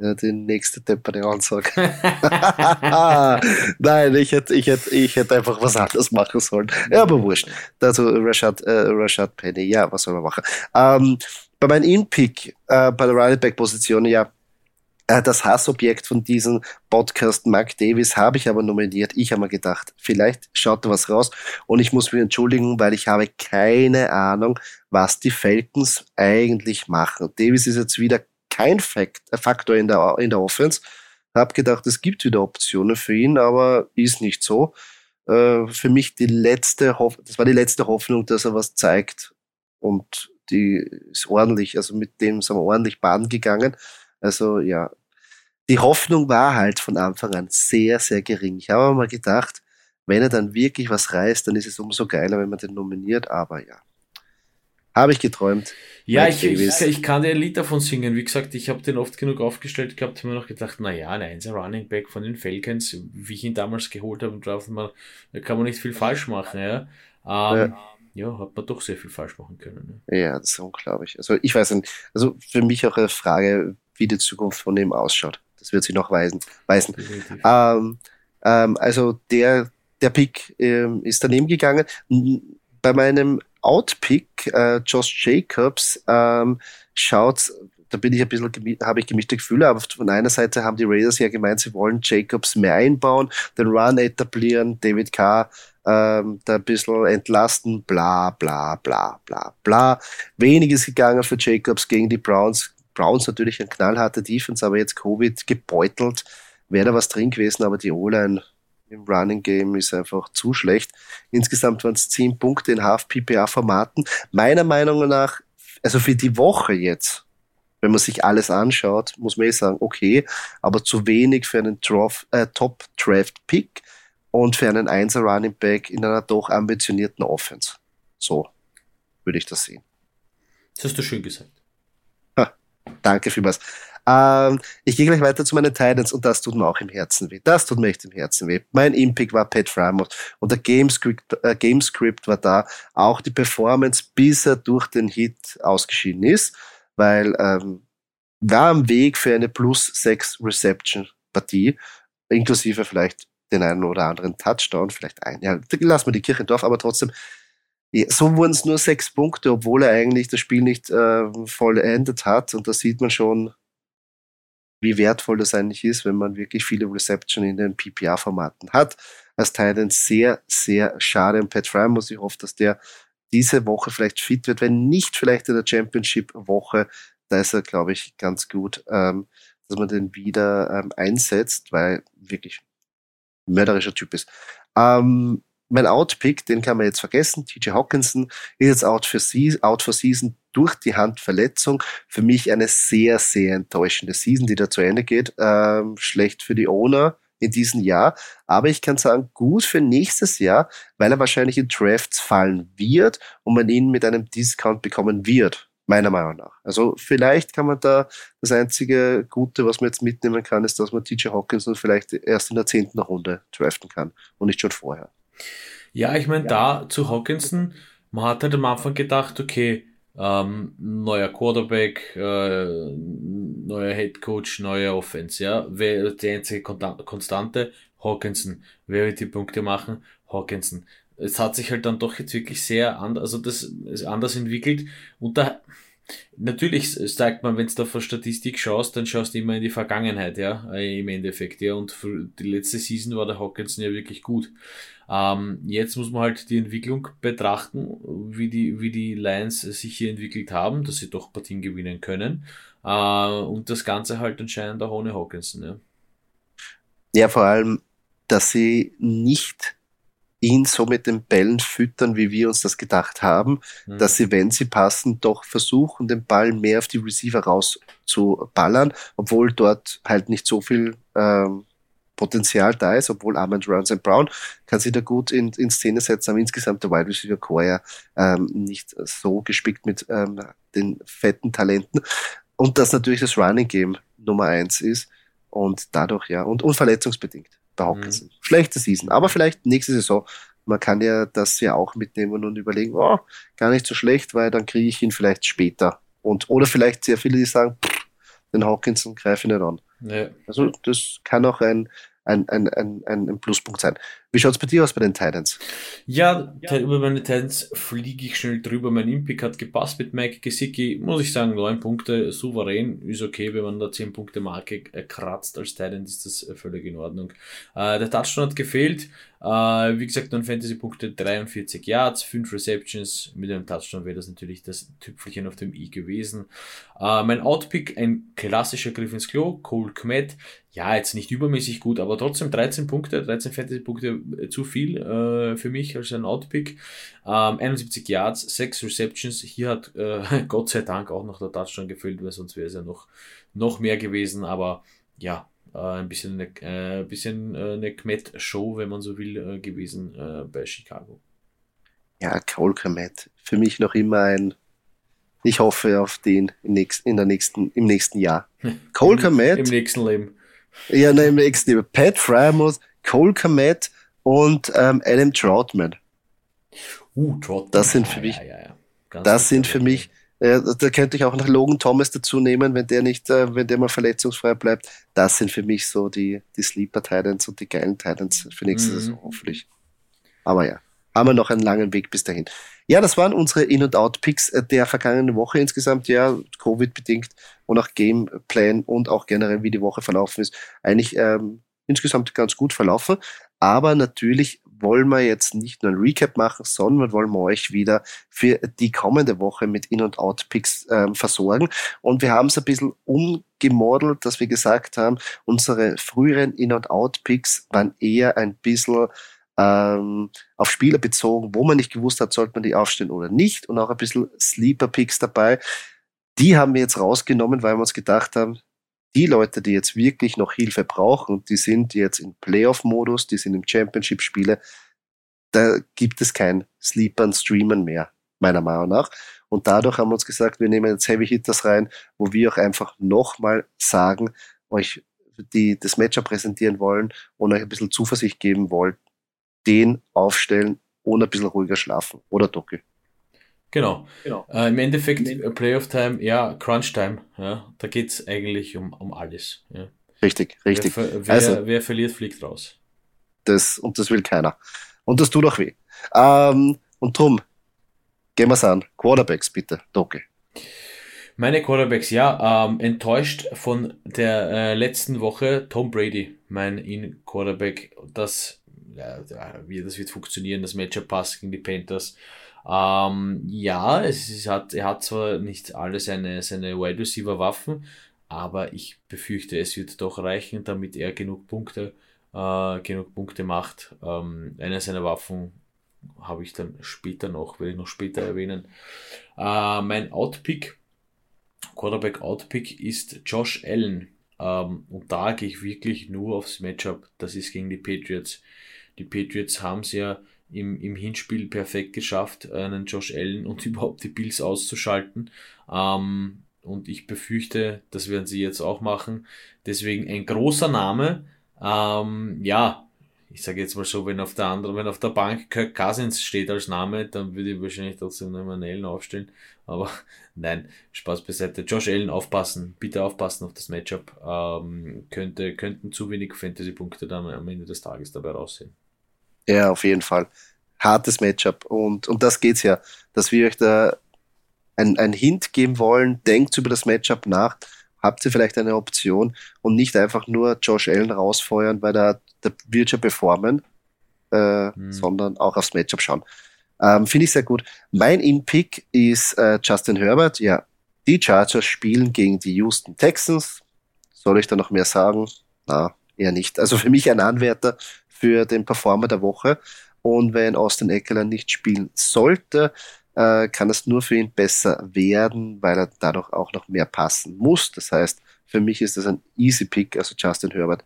Ja, die nächste deppere Ansage. Nein, ich hätte, ich, hätte, ich hätte einfach was anderes machen sollen. Ja, aber wurscht. Also Rashad, äh, Rashad Penny, ja, was soll man machen? Ähm, bei meinem In-Pick, äh, bei der Running Back-Position, ja, äh, das Hassobjekt von diesem Podcast, Mark Davis, habe ich aber nominiert. Ich habe mir gedacht, vielleicht schaut da was raus. Und ich muss mich entschuldigen, weil ich habe keine Ahnung, was die Falcons eigentlich machen. Davis ist jetzt wieder kein Fakt, äh, Faktor in der, in der Offense. Hab gedacht, es gibt wieder Optionen für ihn, aber ist nicht so. Äh, für mich die letzte Hoffnung, das war die letzte Hoffnung, dass er was zeigt und die ist ordentlich, also mit dem sind wir ordentlich baden gegangen. Also ja, die Hoffnung war halt von Anfang an sehr, sehr gering. Ich habe mal gedacht, wenn er dann wirklich was reißt, dann ist es umso geiler, wenn man den nominiert, aber ja. Habe ich geträumt. Ja, ich, ich, ich, kann dir ein Lied davon singen. Wie gesagt, ich habe den oft genug aufgestellt gehabt, habe mir noch gedacht, naja, ein Einser Running Back von den Falcons, wie ich ihn damals geholt habe, da kann man nicht viel falsch machen. Ja, ähm, ja. ja hat man doch sehr viel falsch machen können. Ne? Ja, das ist unglaublich. Also ich weiß nicht, also für mich auch eine Frage, wie die Zukunft von ihm ausschaut. Das wird sich noch weisen. weisen. Ähm, ähm, also der, der Pick ähm, ist daneben gegangen. Bei meinem Outpick, äh, Josh Jacobs, ähm, schaut, da bin ich ein bisschen, habe ich gemischte Gefühle, aber von einer Seite haben die Raiders ja gemeint, sie wollen Jacobs mehr einbauen, den Run etablieren, David Carr ähm, da ein bisschen entlasten, bla bla bla bla bla. Weniges gegangen für Jacobs gegen die Browns. Browns natürlich ein knallharter Defense, aber jetzt Covid gebeutelt. Wäre da was drin gewesen, aber die O-Line im Running Game ist einfach zu schlecht. Insgesamt waren es 10 Punkte in Half-PPA-Formaten. Meiner Meinung nach, also für die Woche jetzt, wenn man sich alles anschaut, muss man eh sagen, okay, aber zu wenig für einen äh, Top-Draft-Pick und für einen Einser Running Back in einer doch ambitionierten Offense. So. würde ich das sehen. Das hast du schön gesagt. Ha, danke vielmals. Ähm, ich gehe gleich weiter zu meinen Titans und das tut mir auch im Herzen weh. Das tut mir echt im Herzen weh. Mein Impick war Pat Frymouth und der Gamescript, äh, Gamescript war da. Auch die Performance, bis er durch den Hit ausgeschieden ist, weil ähm, war am Weg für eine plus 6 Reception Partie, inklusive vielleicht den einen oder anderen Touchdown, vielleicht ein. Ja, lassen wir die Kirche Dorf, aber trotzdem, ja, so wurden es nur sechs Punkte, obwohl er eigentlich das Spiel nicht äh, vollendet hat. Und da sieht man schon, wie wertvoll das eigentlich ist, wenn man wirklich viele Reception in den PPR-Formaten hat. Als Titan sehr, sehr schade. Und Pat Fry muss ich hoffe, dass der diese Woche vielleicht fit wird, wenn nicht vielleicht in der Championship-Woche. Da ist er, glaube ich, ganz gut, ähm, dass man den wieder ähm, einsetzt, weil wirklich mörderischer Typ ist. Ähm, mein Outpick, den kann man jetzt vergessen. TJ Hawkinson ist jetzt out season, out for season durch die Handverletzung. Für mich eine sehr, sehr enttäuschende Season, die da zu Ende geht. Ähm, schlecht für die Owner in diesem Jahr. Aber ich kann sagen, gut für nächstes Jahr, weil er wahrscheinlich in Drafts fallen wird und man ihn mit einem Discount bekommen wird meiner Meinung nach. Also vielleicht kann man da das einzige Gute, was man jetzt mitnehmen kann, ist, dass man TJ Hawkinson vielleicht erst in der zehnten Runde draften kann und nicht schon vorher. Ja, ich meine, ja. da zu Hawkinson, man hat halt am Anfang gedacht, okay, ähm, neuer Quarterback, äh, neuer Head Coach, neue Offense, ja. Wer die einzige Konstante? Hawkinson. Wer wird die Punkte machen? Hawkinson. Es hat sich halt dann doch jetzt wirklich sehr anders, also das ist anders entwickelt. Und da, Natürlich sagt man, wenn du auf Statistik schaust, dann schaust du immer in die Vergangenheit, ja, äh, im Endeffekt, ja. Und für die letzte Season war der Hawkinson ja wirklich gut. Ähm, jetzt muss man halt die Entwicklung betrachten, wie die, wie die Lions sich hier entwickelt haben, dass sie doch Partien gewinnen können. Äh, und das Ganze halt anscheinend auch ohne Hawkinson, ja. Ja, vor allem, dass sie nicht ihn so mit den Bällen füttern, wie wir uns das gedacht haben, mhm. dass sie, wenn sie passen, doch versuchen, den Ball mehr auf die Receiver rauszuballern, obwohl dort halt nicht so viel ähm, Potenzial da ist, obwohl Armand Runs and Brown kann sich da gut in, in Szene setzen, aber insgesamt der Wide Receiver Core ja ähm, nicht so gespickt mit ähm, den fetten Talenten. Und das natürlich das Running Game Nummer eins ist und dadurch ja und unverletzungsbedingt bei Hawkinson. Mhm. Schlechte Season, aber vielleicht nächste Saison. Man kann ja das ja auch mitnehmen und überlegen, oh, gar nicht so schlecht, weil dann kriege ich ihn vielleicht später. Und, oder vielleicht sehr viele, die sagen, pff, den Hawkinson greife ich nicht an. Ja. Also das kann auch ein, ein, ein, ein, ein Pluspunkt sein. Wie schaut es bei dir aus bei den Titans? Ja, ja. über meine Titans fliege ich schnell drüber. Mein Impick hat gepasst mit Mike Gesicki. Muss ich sagen, neun Punkte souverän. Ist okay, wenn man da zehn Punkte Marke kratzt als Titan, ist das völlig in Ordnung. Äh, der Touchdown hat gefehlt. Äh, wie gesagt, dann Fantasy-Punkte 43 Yards, 5 Receptions. Mit einem Touchdown wäre das natürlich das Tüpfelchen auf dem i gewesen. Äh, mein Outpick, ein klassischer Griff ins Klo, Cole Kmet. Ja, jetzt nicht übermäßig gut, aber trotzdem 13 Punkte, 13 Fantasy-Punkte äh, zu viel äh, für mich als ein Outpick. Ähm, 71 Yards, 6 Receptions. Hier hat äh, Gott sei Dank auch noch der Touchdown gefüllt, weil sonst wäre es ja noch, noch mehr gewesen. Aber ja, äh, ein bisschen eine, äh, bisschen äh, eine Kmet-Show, wenn man so will, äh, gewesen äh, bei Chicago. Ja, Cole Kmet. Für mich noch immer ein. Ich hoffe auf den im nächsten, in der nächsten, im nächsten Jahr. Cole Kmet. Im nächsten Leben. Ja, nein, im nächsten Leben. Pat Frymouth, Cole Kmet und ähm, Adam Troutman. Uh, Troutman. Das sind für mich. Ja, ja, ja. Das sind für mich äh, da könnte ich auch noch Logan Thomas dazu nehmen, wenn der nicht, äh, wenn der mal verletzungsfrei bleibt. Das sind für mich so die, die Sleeper Titans und die geilen Titans für nächste mhm. Saison, hoffentlich. Aber ja, haben wir noch einen langen Weg bis dahin. Ja, das waren unsere In- und Out-Picks äh, der vergangenen Woche insgesamt, ja, Covid-bedingt und auch Gameplan und auch generell, wie die Woche verlaufen ist, eigentlich ähm, insgesamt ganz gut verlaufen. Aber natürlich wollen wir jetzt nicht nur ein Recap machen, sondern wollen wir euch wieder für die kommende Woche mit In- und Out-Picks ähm, versorgen. Und wir haben es ein bisschen umgemodelt, dass wir gesagt haben, unsere früheren In- und Out-Picks waren eher ein bisschen ähm, auf Spieler bezogen, wo man nicht gewusst hat, sollte man die aufstellen oder nicht. Und auch ein bisschen Sleeper-Picks dabei. Die haben wir jetzt rausgenommen, weil wir uns gedacht haben, die Leute, die jetzt wirklich noch Hilfe brauchen, die sind jetzt im Playoff-Modus, die sind im Championship-Spiele, da gibt es kein Sleepern, Streamen mehr. meiner Meinung nach. Und dadurch haben wir uns gesagt, wir nehmen jetzt Heavy Hitters rein, wo wir auch einfach nochmal sagen, euch die das Matchup präsentieren wollen und euch ein bisschen Zuversicht geben wollen, den aufstellen und ein bisschen ruhiger schlafen. Oder Doki? Genau. genau. Äh, Im Endeffekt, äh, Playoff Time, ja, Crunch Time, ja, da geht's eigentlich um, um alles. Ja. Richtig, richtig. Wer, wer, also, wer verliert, fliegt raus. Das, und das will keiner. Und das tut auch weh. Ähm, und drum, gehen wir's an. Quarterbacks bitte, Doki. Meine Quarterbacks, ja, ähm, enttäuscht von der äh, letzten Woche Tom Brady, mein In-Quarterback. Das, ja, wie das wird funktionieren, das Matchup passt gegen die Panthers. Ähm, ja, es, es hat, er hat zwar nicht alle seine, seine Wide Receiver Waffen, aber ich befürchte, es wird doch reichen, damit er genug Punkte, äh, genug Punkte macht. Ähm, eine seiner Waffen habe ich dann später noch, werde ich noch später erwähnen. Äh, mein Outpick, Quarterback Outpick ist Josh Allen. Ähm, und da gehe ich wirklich nur aufs Matchup. Das ist gegen die Patriots. Die Patriots haben es ja im, im Hinspiel perfekt geschafft, einen Josh Allen und überhaupt die Bills auszuschalten. Ähm, und ich befürchte, das werden sie jetzt auch machen. Deswegen ein großer Name. Ähm, ja, ich sage jetzt mal so, wenn auf der anderen, wenn auf der Bank Kirk Cousins steht als Name, dann würde ich wahrscheinlich trotzdem einen Allen aufstellen. Aber nein, Spaß beiseite. Josh Allen aufpassen, bitte aufpassen auf das Matchup. Ähm, könnte, könnten zu wenig Fantasy-Punkte dann am Ende des Tages dabei raussehen. Ja, auf jeden Fall. Hartes Matchup. Und um das geht's ja, dass wir euch da ein, ein Hint geben wollen. Denkt über das Matchup nach. Habt ihr vielleicht eine Option und nicht einfach nur Josh Allen rausfeuern, weil da, da wird schon performen, äh, mhm. sondern auch aufs Matchup schauen. Ähm, Finde ich sehr gut. Mein In-Pick ist äh, Justin Herbert. Ja, die Chargers spielen gegen die Houston Texans. Soll ich da noch mehr sagen? Na, eher nicht. Also für mich ein Anwärter für den Performer der Woche. Und wenn Austin Eckler nicht spielen sollte, äh, kann es nur für ihn besser werden, weil er dadurch auch noch mehr passen muss. Das heißt, für mich ist das ein easy Pick, also Justin Herbert.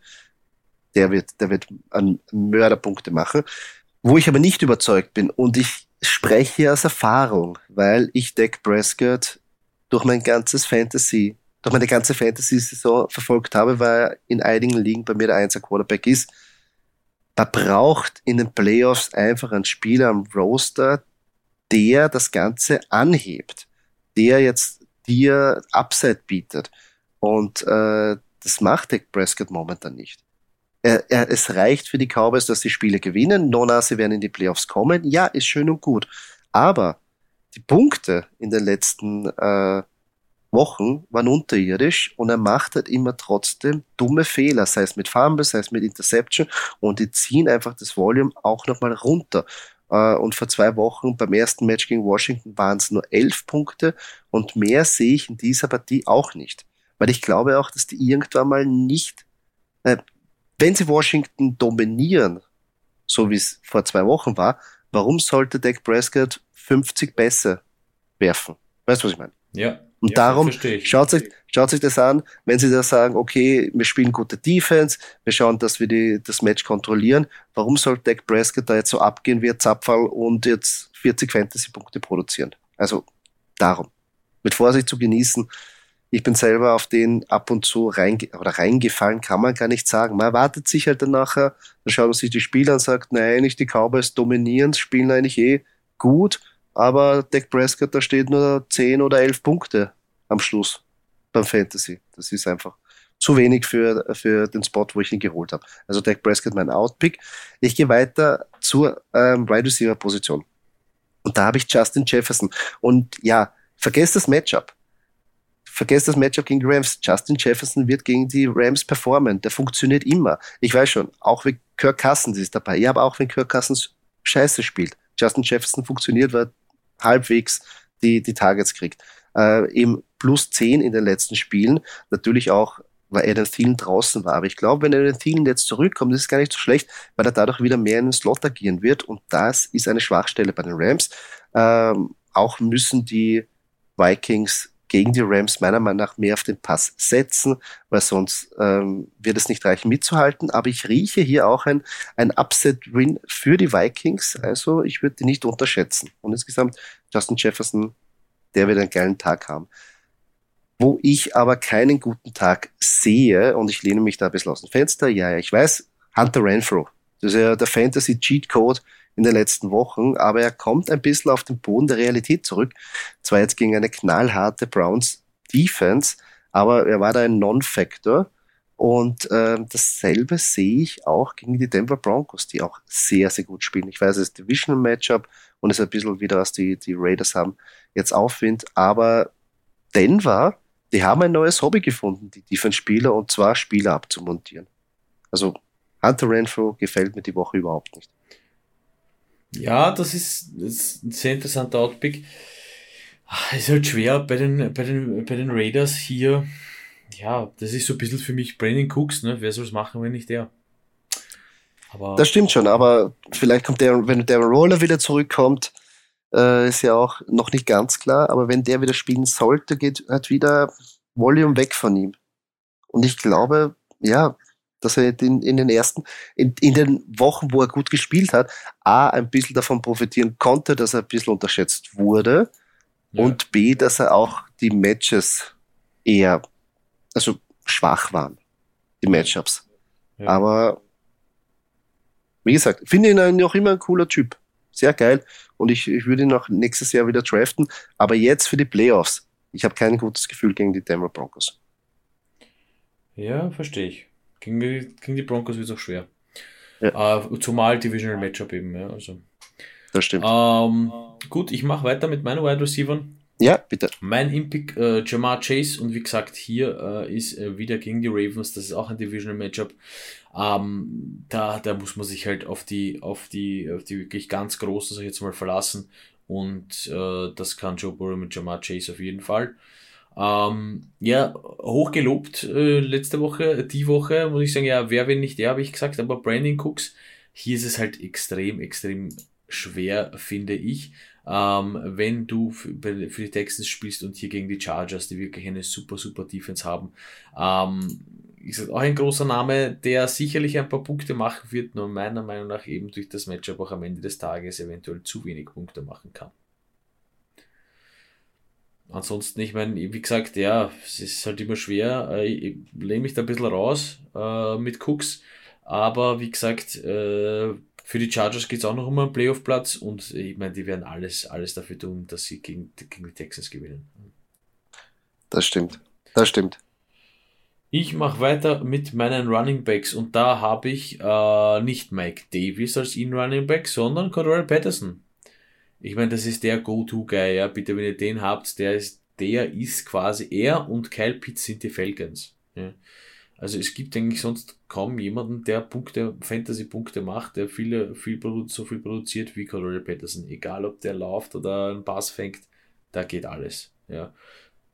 Der wird, der wird an Mörderpunkte machen. Wo ich aber nicht überzeugt bin und ich spreche aus Erfahrung, weil ich Dak Prescott durch mein ganzes Fantasy, durch meine ganze Fantasy-Saison verfolgt habe, weil er in einigen Ligen bei mir der Einser Quarterback ist da braucht in den Playoffs einfach einen Spieler am Roster, der das Ganze anhebt, der jetzt dir Upside bietet. Und äh, das macht Dak Prescott momentan nicht. Er, er, es reicht für die Cowboys, dass die Spiele gewinnen. Nona, sie werden in die Playoffs kommen. Ja, ist schön und gut. Aber die Punkte in den letzten äh, Wochen waren unterirdisch und er macht halt immer trotzdem dumme Fehler, sei es mit Fumble, sei es mit Interception und die ziehen einfach das Volume auch nochmal runter. Äh, und vor zwei Wochen beim ersten Match gegen Washington waren es nur elf Punkte und mehr sehe ich in dieser Partie auch nicht. Weil ich glaube auch, dass die irgendwann mal nicht, äh, wenn sie Washington dominieren, so wie es vor zwei Wochen war, warum sollte Dak Prescott 50 Pässe werfen? Weißt du, was ich meine? Ja, und ja, darum schaut sich, schaut sich das an, wenn sie da sagen, okay, wir spielen gute Defense, wir schauen, dass wir die, das Match kontrollieren. Warum soll Dak Prescott da jetzt so abgehen wie ein Zapfall und jetzt 40 Fantasy-Punkte produzieren? Also darum. Mit Vorsicht zu genießen. Ich bin selber auf den ab und zu reinge oder reingefallen, kann man gar nicht sagen. Man erwartet sich halt dann nachher, dann schaut man sich die Spiele an und sagt, nein, nicht die Cowboys dominieren, spielen eigentlich eh gut aber Dak Prescott, da steht nur 10 oder 11 Punkte am Schluss beim Fantasy. Das ist einfach zu wenig für, für den Spot, wo ich ihn geholt habe. Also Dak Prescott mein Outpick. Ich gehe weiter zur ähm, Wide Receiver Position. Und da habe ich Justin Jefferson. Und ja, vergesst das Matchup. Vergesst das Matchup gegen die Rams. Justin Jefferson wird gegen die Rams performen. Der funktioniert immer. Ich weiß schon, auch wenn Kirk Cousins ist dabei. Ja, aber auch wenn Kirk Cousins scheiße spielt. Justin Jefferson funktioniert, weil halbwegs die, die Targets kriegt. Äh, eben plus 10 in den letzten Spielen. Natürlich auch, weil Adam Thielen draußen war. Aber ich glaube, wenn Adam Thielen jetzt zurückkommt, ist gar nicht so schlecht, weil er dadurch wieder mehr in den Slot agieren wird. Und das ist eine Schwachstelle bei den Rams. Ähm, auch müssen die Vikings gegen die Rams meiner Meinung nach mehr auf den Pass setzen, weil sonst ähm, wird es nicht reichen mitzuhalten. Aber ich rieche hier auch ein, ein Upset-Win für die Vikings. Also ich würde die nicht unterschätzen. Und insgesamt Justin Jefferson, der wird einen geilen Tag haben. Wo ich aber keinen guten Tag sehe, und ich lehne mich da ein bisschen aus dem Fenster, ja, ja, ich weiß, Hunter Renfro. Das ist ja der Fantasy Cheat Code in den letzten Wochen, aber er kommt ein bisschen auf den Boden der Realität zurück. Zwar jetzt gegen eine knallharte Browns Defense, aber er war da ein Non-Factor. Und äh, dasselbe sehe ich auch gegen die Denver Broncos, die auch sehr, sehr gut spielen. Ich weiß, es ist Divisional Matchup und es ist ein bisschen wieder, was die, die Raiders haben, jetzt Aufwind. Aber Denver, die haben ein neues Hobby gefunden, die Defense-Spieler, und zwar Spieler abzumontieren. Also Hunter Renfro gefällt mir die Woche überhaupt nicht. Ja, das ist, das ist ein sehr interessanter Outpick. Es ist halt schwer bei den, bei den, bei den Raiders hier. Ja, das ist so ein bisschen für mich Brandon Cooks, ne? Wer soll es machen, wenn nicht der? Aber das stimmt schon, aber vielleicht kommt der, wenn der Roller wieder zurückkommt, äh, ist ja auch noch nicht ganz klar, aber wenn der wieder spielen sollte, geht halt wieder Volume weg von ihm. Und ich glaube, ja, dass er in, in den ersten, in, in, den Wochen, wo er gut gespielt hat, A, ein bisschen davon profitieren konnte, dass er ein bisschen unterschätzt wurde ja. und B, dass er auch die Matches eher, also schwach waren, die Matchups. Ja. Aber wie gesagt, finde ihn noch immer ein cooler Typ. Sehr geil. Und ich, ich würde ihn auch nächstes Jahr wieder draften. Aber jetzt für die Playoffs. Ich habe kein gutes Gefühl gegen die Denver Broncos. Ja, verstehe ich. Gegen die, gegen die Broncos wird es auch schwer. Ja. Uh, zumal Divisional Matchup eben, ja. Also. Das stimmt. Ähm, gut, ich mache weiter mit meinen Wide Receivers. Ja, bitte. Mein Impick, äh, Jamar Chase, und wie gesagt, hier äh, ist äh, wieder gegen die Ravens, das ist auch ein Divisional Matchup. Ähm, da, da muss man sich halt auf die, auf die, auf die wirklich ganz großen, sag ich jetzt mal, verlassen. Und äh, das kann Joe Burrow mit Jamar Chase auf jeden Fall. Ähm, ja, hochgelobt äh, letzte Woche, die Woche, muss ich sagen, ja, wer wenn nicht der, habe ich gesagt, aber Brandon Cooks, hier ist es halt extrem, extrem schwer, finde ich. Ähm, wenn du für, für, die Texans spielst und hier gegen die Chargers, die wirklich eine super, super Defense haben, ähm, ist auch ein großer Name, der sicherlich ein paar Punkte machen wird, nur meiner Meinung nach eben durch das Matchup auch am Ende des Tages eventuell zu wenig Punkte machen kann. Ansonsten, ich meine, wie gesagt, ja, es ist halt immer schwer. Äh, ich lehne mich da ein bisschen raus äh, mit Cooks. Aber wie gesagt, äh, für die Chargers geht es auch noch um einen Playoff-Platz und ich meine, die werden alles, alles dafür tun, dass sie gegen, gegen die Texans gewinnen. Das stimmt. Das stimmt. Ich mache weiter mit meinen Running Backs und da habe ich äh, nicht Mike Davis als in Running Back, sondern Cordell Patterson. Ich meine, das ist der Go-To-Guy, ja. Bitte, wenn ihr den habt, der ist, der ist quasi er und Kyle Pitts sind die Falcons. Ja. Also es gibt eigentlich sonst kaum jemanden, der Punkte, Fantasy-Punkte macht, der viele, viel, so viel produziert wie Cordell Patterson. Egal ob der läuft oder einen Pass fängt, da geht alles. Ja.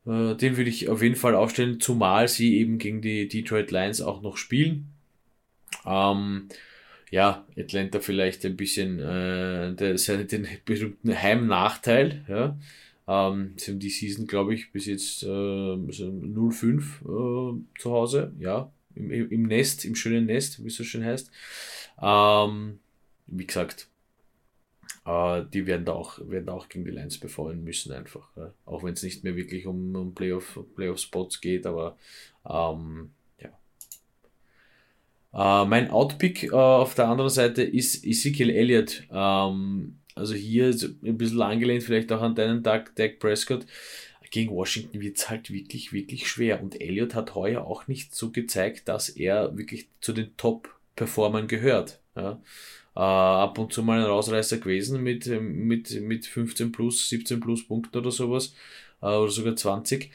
Äh, den würde ich auf jeden Fall aufstellen, zumal sie eben gegen die Detroit Lions auch noch spielen. Ähm, ja, Atlanta vielleicht ein bisschen äh, der, den berühmten Heimnachteil. Ja. Ähm, sie haben die Season, glaube ich, bis jetzt äh, 0-5 äh, zu Hause. Ja, im, im Nest, im schönen Nest, wie es so schön heißt. Ähm, wie gesagt, äh, die werden da auch, werden auch gegen die Lions befallen müssen, einfach. Ja. Auch wenn es nicht mehr wirklich um, um Playoff, Playoff-Spots geht, aber ähm, äh, mein Outpick äh, auf der anderen Seite ist Ezekiel Elliott. Ähm, also hier ein bisschen angelehnt vielleicht auch an deinen Tag, Dak Prescott. Gegen Washington wird es halt wirklich, wirklich schwer. Und Elliott hat heuer auch nicht so gezeigt, dass er wirklich zu den Top-Performern gehört. Ja. Uh, ab und zu mal ein Rausreißer gewesen mit, mit, mit 15 plus, 17 plus Punkten oder sowas, uh, oder sogar 20.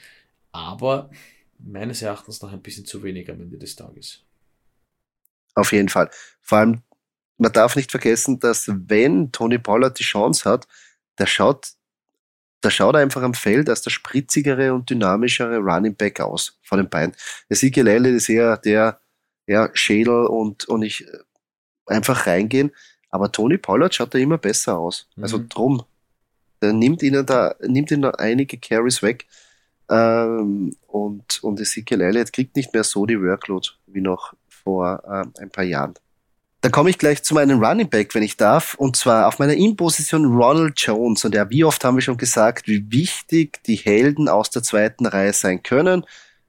Aber meines Erachtens noch ein bisschen zu wenig am Ende des Tages. Auf jeden Fall. Vor allem, man darf nicht vergessen, dass wenn Tony Pollard die Chance hat, der schaut, der schaut einfach am Feld als der spritzigere und dynamischere Running Back aus von den beiden. Der Elliott ist eher der, ja, Schädel und, und ich äh, einfach reingehen. Aber Tony Pollard schaut da immer besser aus. Also mhm. Also drum. Der nimmt ihnen da, nimmt ihnen da einige Carries weg. Ähm, und, und Ezekiel Elliott kriegt nicht mehr so die Workload wie noch vor ähm, ein paar Jahren. Dann komme ich gleich zu meinem Running Back, wenn ich darf, und zwar auf meiner In-Position Ronald Jones. Und ja, wie oft haben wir schon gesagt, wie wichtig die Helden aus der zweiten Reihe sein können.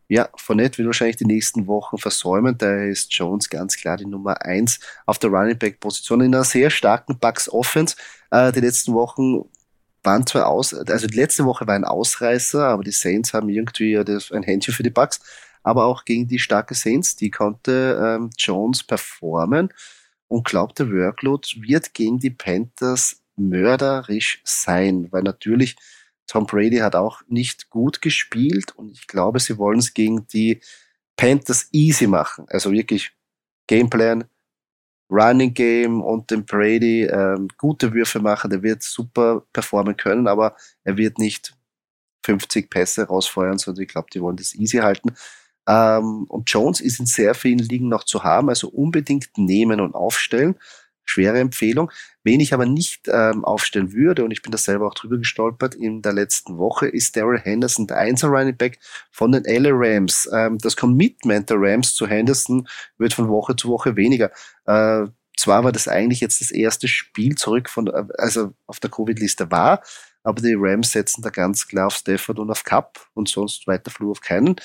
Ja, Fournette wird wahrscheinlich die nächsten Wochen versäumen. Daher ist Jones ganz klar die Nummer eins auf der Running Back Position in einer sehr starken Bucks Offense. Äh, die letzten Wochen waren zwar aus, also die letzte Woche war ein Ausreißer, aber die Saints haben irgendwie ein Händchen für die Bucks. Aber auch gegen die starke Saints, die konnte ähm, Jones performen und glaubt, der Workload wird gegen die Panthers mörderisch sein, weil natürlich Tom Brady hat auch nicht gut gespielt und ich glaube, sie wollen es gegen die Panthers easy machen. Also wirklich Gameplan, Running Game und den Brady ähm, gute Würfe machen. Der wird super performen können, aber er wird nicht 50 Pässe rausfeuern, sondern ich glaube, die wollen das easy halten. Ähm, und Jones ist in sehr vielen Ligen noch zu haben, also unbedingt nehmen und aufstellen. Schwere Empfehlung. Wen ich aber nicht ähm, aufstellen würde, und ich bin da selber auch drüber gestolpert in der letzten Woche, ist Daryl Henderson, der Einser Running Back von den LA Rams. Ähm, das Commitment der Rams zu Henderson wird von Woche zu Woche weniger. Äh, zwar war das eigentlich jetzt das erste Spiel zurück von, äh, also auf der Covid-Liste war, aber die Rams setzen da ganz klar auf Stafford und auf Cup und sonst weiter Flur auf keinen.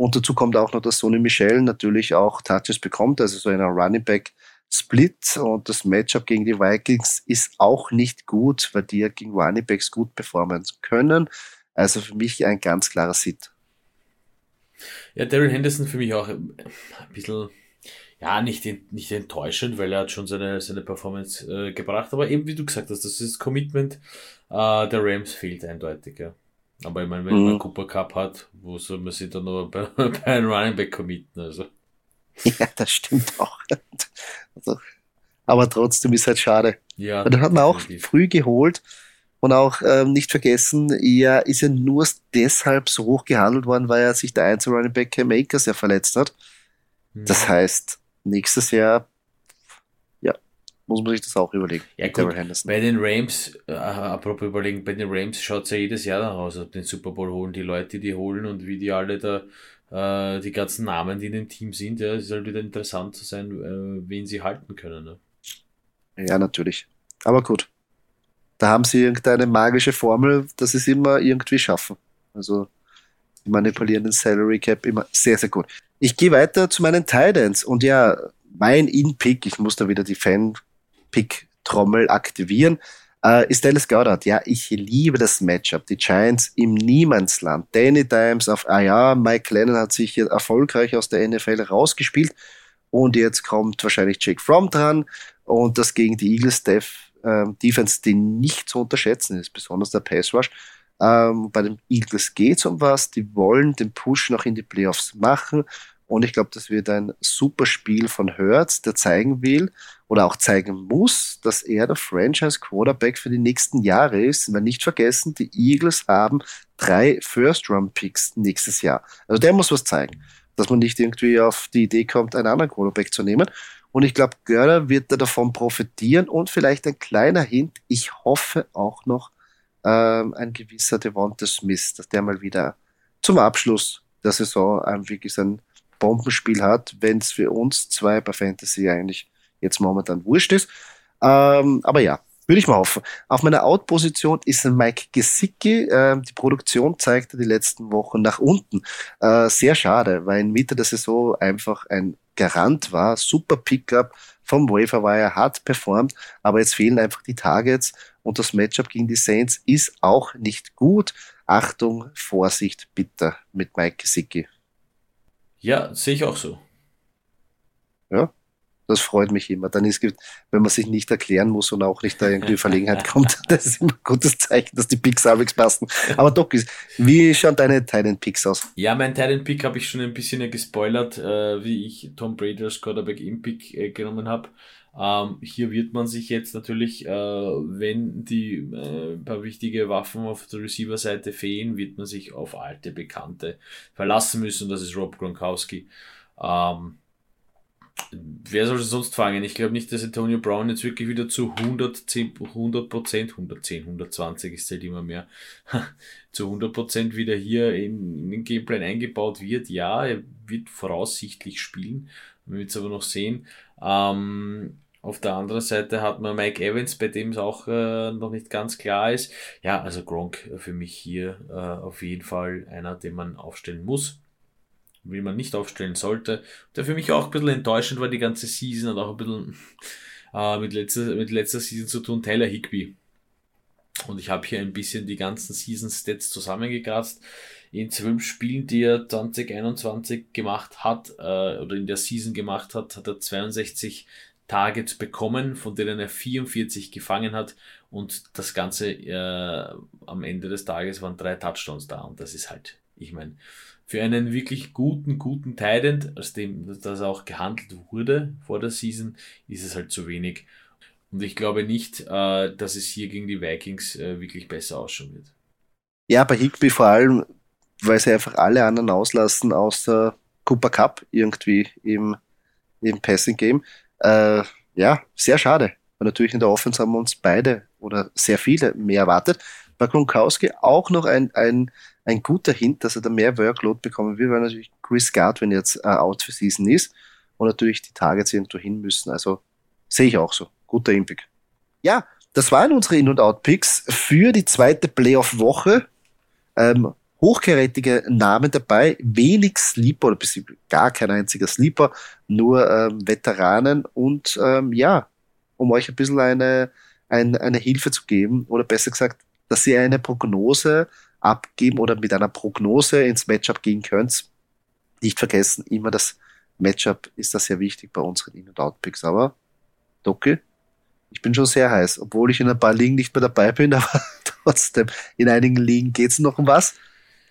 Und dazu kommt auch noch, dass Sonny Michel natürlich auch Touches bekommt, also so einer Running Back Split und das Matchup gegen die Vikings ist auch nicht gut, weil die ja gegen Running Backs gut performen können. Also für mich ein ganz klarer Sit. Ja, Daryl Henderson für mich auch ein bisschen, ja, nicht, nicht enttäuschend, weil er hat schon seine, seine Performance äh, gebracht, aber eben wie du gesagt hast, das ist Commitment äh, der Rams fehlt eindeutig, ja. Aber ich meine, wenn mhm. man Cooper Cup hat, wo soll man sich dann nur bei, bei einem Running Back committen? Also. Ja, das stimmt auch. Also, aber trotzdem ist halt schade. Ja. Und dann hat man auch definitiv. früh geholt und auch ähm, nicht vergessen, er ist ja nur deshalb so hoch gehandelt worden, weil er sich der Einzel Running Back Cam Akers ja verletzt hat. Mhm. Das heißt, nächstes Jahr muss man sich das auch überlegen. Ja, gut, bei den Rams, äh, apropos überlegen, bei den Rams schaut es ja jedes Jahr dann aus, ob den Super Bowl holen, die Leute, die die holen und wie die alle da, äh, die ganzen Namen, die in dem Team sind, ja, es ist halt wieder interessant zu sein, äh, wen sie halten können. Ne? Ja, natürlich. Aber gut. Da haben sie irgendeine magische Formel, dass sie es immer irgendwie schaffen. Also, die manipulieren den Salary Cap immer sehr, sehr gut. Ich gehe weiter zu meinen Titans und ja, mein In-Pick, ich muss da wieder die Fan Pick-Trommel aktivieren, äh, ist Dallas Goddard. Ja, ich liebe das Matchup. Die Giants im Niemandsland. Danny Dimes auf, ah ja, Mike Lennon hat sich hier erfolgreich aus der NFL rausgespielt. Und jetzt kommt wahrscheinlich Jake Fromm dran. Und das gegen die Eagles Def, äh, Defense, die nicht zu unterschätzen ist, besonders der Pass Rush. Ähm, bei den Eagles geht es um was. Die wollen den Push noch in die Playoffs machen. Und ich glaube, das wird ein super Spiel von Hurts, der zeigen will oder auch zeigen muss, dass er der Franchise Quarterback für die nächsten Jahre ist. Weil nicht vergessen, die Eagles haben drei First-Round-Picks nächstes Jahr. Also der muss was zeigen, dass man nicht irgendwie auf die Idee kommt, einen anderen Quarterback zu nehmen. Und ich glaube, Görler wird da davon profitieren und vielleicht ein kleiner Hint. Ich hoffe auch noch ähm, ein gewisser Devonta Smith, dass der mal wieder zum Abschluss der Saison ähm, wirklich sein Bombenspiel hat, wenn es für uns zwei bei Fantasy eigentlich jetzt momentan wurscht ist. Ähm, aber ja, würde ich mal hoffen. Auf meiner Out-Position ist Mike Gesicki. Äh, die Produktion zeigte die letzten Wochen nach unten. Äh, sehr schade, weil in Mitte der Saison einfach ein Garant war. Super Pickup vom Waferwire, hat performt, aber jetzt fehlen einfach die Targets und das Matchup gegen die Saints ist auch nicht gut. Achtung, Vorsicht bitte mit Mike Gesicki. Ja, sehe ich auch so. Ja, das freut mich immer. Dann ist, wenn man sich nicht erklären muss und auch nicht da irgendwie Verlegenheit kommt, das ist immer ein gutes Zeichen, dass die Picks halbwegs passen. Aber Doc, wie schauen deine Titan Picks aus? Ja, mein Titan Pick habe ich schon ein bisschen gespoilert, äh, wie ich Tom Brady als Quarterback im Pick äh, genommen habe. Ähm, hier wird man sich jetzt natürlich, äh, wenn die äh, paar wichtige Waffen auf der Receiver-Seite fehlen, wird man sich auf alte Bekannte verlassen müssen. Das ist Rob Gronkowski. Ähm, wer soll es sonst fangen? Ich glaube nicht, dass Antonio Brown jetzt wirklich wieder zu 110, 100 Prozent, 110, 120 ist halt immer mehr, zu 100 Prozent wieder hier in, in, den Gameplan eingebaut wird. Ja, er wird voraussichtlich spielen. Wir werden es aber noch sehen. Ähm, auf der anderen Seite hat man Mike Evans, bei dem es auch äh, noch nicht ganz klar ist. Ja, also Gronk für mich hier äh, auf jeden Fall einer, den man aufstellen muss wie man nicht aufstellen sollte. Der für mich auch ein bisschen enttäuschend war die ganze Season und auch ein bisschen äh, mit, letzter, mit letzter Season zu tun, Tyler Higby. Und ich habe hier ein bisschen die ganzen Season-Stats zusammengekratzt. In zwölf Spielen, die er 2021 gemacht hat, äh, oder in der Season gemacht hat, hat er 62 Targets bekommen, von denen er 44 gefangen hat. Und das Ganze äh, am Ende des Tages waren drei Touchdowns da. Und das ist halt, ich meine, für einen wirklich guten, guten Titan, aus dem das auch gehandelt wurde vor der Season, ist es halt zu wenig. Und ich glaube nicht, äh, dass es hier gegen die Vikings äh, wirklich besser ausschauen wird. Ja, bei Higby vor allem, weil sie einfach alle anderen auslassen, außer Cooper Cup irgendwie im, im Passing Game. Äh, ja, sehr schade. Weil natürlich in der Offense haben wir uns beide oder sehr viele mehr erwartet. Bei Gronkowski auch noch ein, ein ein guter Hint, dass er da mehr Workload bekommen will, weil natürlich Chris Godwin jetzt äh, out für Season ist und natürlich die Targets irgendwo hin müssen. Also sehe ich auch so. Guter Impick. Ja, das waren unsere In- und Out-Picks für die zweite Playoff-Woche. Ähm, hochkarätige Namen dabei, wenig Sleeper oder gar kein einziger Sleeper, nur ähm, Veteranen und ähm, ja, um euch ein bisschen eine, ein, eine Hilfe zu geben oder besser gesagt, dass ihr eine Prognose abgeben oder mit einer Prognose ins Matchup gehen könnt. Nicht vergessen, immer das Matchup ist das sehr wichtig bei unseren In- und Outpicks. Aber, Doki, ich bin schon sehr heiß, obwohl ich in ein paar Ligen nicht mehr dabei bin, aber trotzdem, in einigen Ligen geht es noch um was.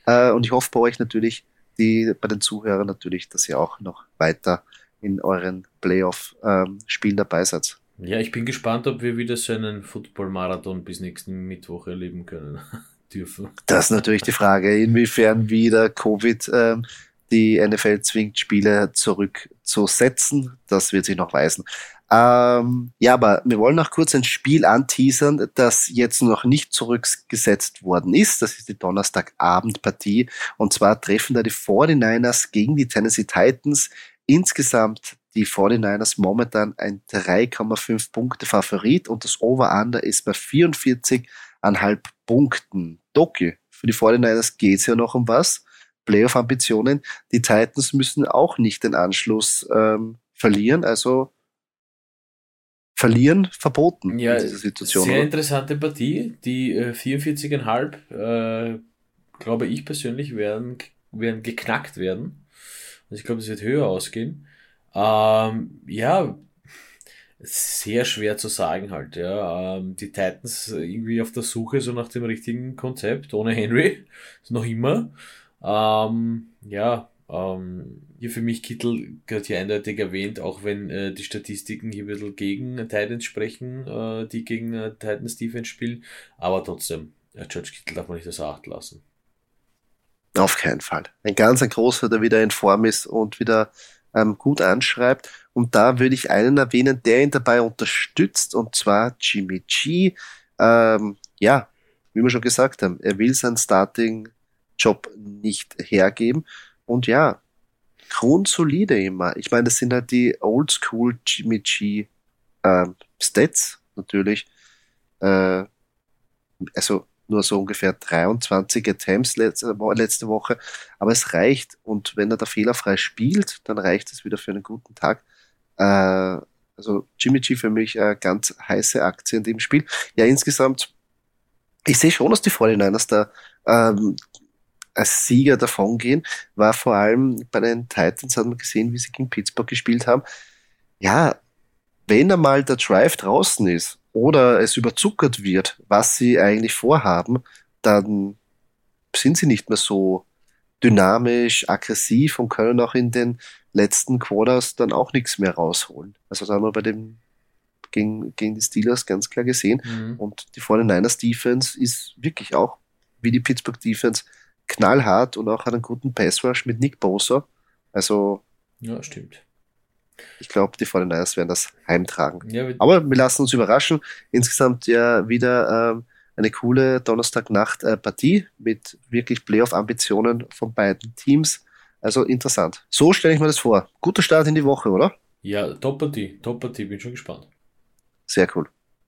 Äh, und ich hoffe bei euch natürlich, die, bei den Zuhörern natürlich, dass ihr auch noch weiter in euren Playoff-Spielen ähm, dabei seid. Ja, ich bin gespannt, ob wir wieder so einen Football-Marathon bis nächsten Mittwoch erleben können. dürfen. Das ist natürlich die Frage, inwiefern wieder Covid ähm, die NFL zwingt, Spiele zurückzusetzen. Das wird sich noch weisen. Ähm, ja, aber wir wollen noch kurz ein Spiel anteasern, das jetzt noch nicht zurückgesetzt worden ist. Das ist die Donnerstagabendpartie. Und zwar treffen da die 49ers gegen die Tennessee Titans. Insgesamt die 49ers momentan ein 3,5 Punkte Favorit und das Over-Under ist bei 44,5 Punkten. Doki, für die 49ers geht es ja noch um was. Playoff-Ambitionen. Die Titans müssen auch nicht den Anschluss ähm, verlieren, also verlieren verboten ja, in dieser Situation. Sehr oder? interessante Partie. Die äh, 44,5, äh, glaube ich persönlich, werden, werden geknackt werden. Also ich glaube, es wird höher ausgehen. Ähm, ja, sehr schwer zu sagen halt, ja. Ähm, die Titans irgendwie auf der Suche so nach dem richtigen Konzept, ohne Henry, ist noch immer. Ähm, ja, ähm, hier für mich Kittel gehört hier eindeutig erwähnt, auch wenn äh, die Statistiken hier ein bisschen gegen Titans sprechen, äh, die gegen äh, Titans Defense spielen, aber trotzdem, äh, George Kittel darf man nicht außer Acht lassen. Auf keinen Fall. Ein ganz ein großer, der wieder in Form ist und wieder ähm, gut anschreibt. Und da würde ich einen erwähnen, der ihn dabei unterstützt, und zwar Jimmy G. Ähm, ja, wie wir schon gesagt haben, er will seinen Starting-Job nicht hergeben. Und ja, grundsolide immer. Ich meine, das sind halt die Oldschool Jimmy G ähm, Stats natürlich. Äh, also nur so ungefähr 23 Attempts letzte, letzte Woche, aber es reicht und wenn er da fehlerfrei spielt, dann reicht es wieder für einen guten Tag. Äh, also Jimmy G für mich eine ganz heiße Aktie in dem Spiel. Ja, insgesamt, ich sehe schon, dass die 49ers da ähm, als Sieger davongehen, war vor allem bei den Titans, hat man gesehen, wie sie gegen Pittsburgh gespielt haben. Ja, wenn einmal der Drive draußen ist oder es überzuckert wird, was sie eigentlich vorhaben, dann sind sie nicht mehr so dynamisch, aggressiv und können auch in den letzten Quarters dann auch nichts mehr rausholen. Also das haben wir bei dem gegen, gegen die Steelers ganz klar gesehen. Mhm. Und die 49ers Defense ist wirklich auch, wie die Pittsburgh Defense, knallhart und auch einen guten Pass Rush mit Nick Bosa. Also. Ja, stimmt. Ich glaube, die 49ers werden das heimtragen. Ja, Aber wir lassen uns überraschen. Insgesamt ja wieder ähm, eine coole Donnerstagnacht-Partie äh, mit wirklich Playoff-Ambitionen von beiden Teams. Also interessant. So stelle ich mir das vor. Guter Start in die Woche, oder? Ja, Top-Partie, Top-Partie, bin schon gespannt. Sehr cool.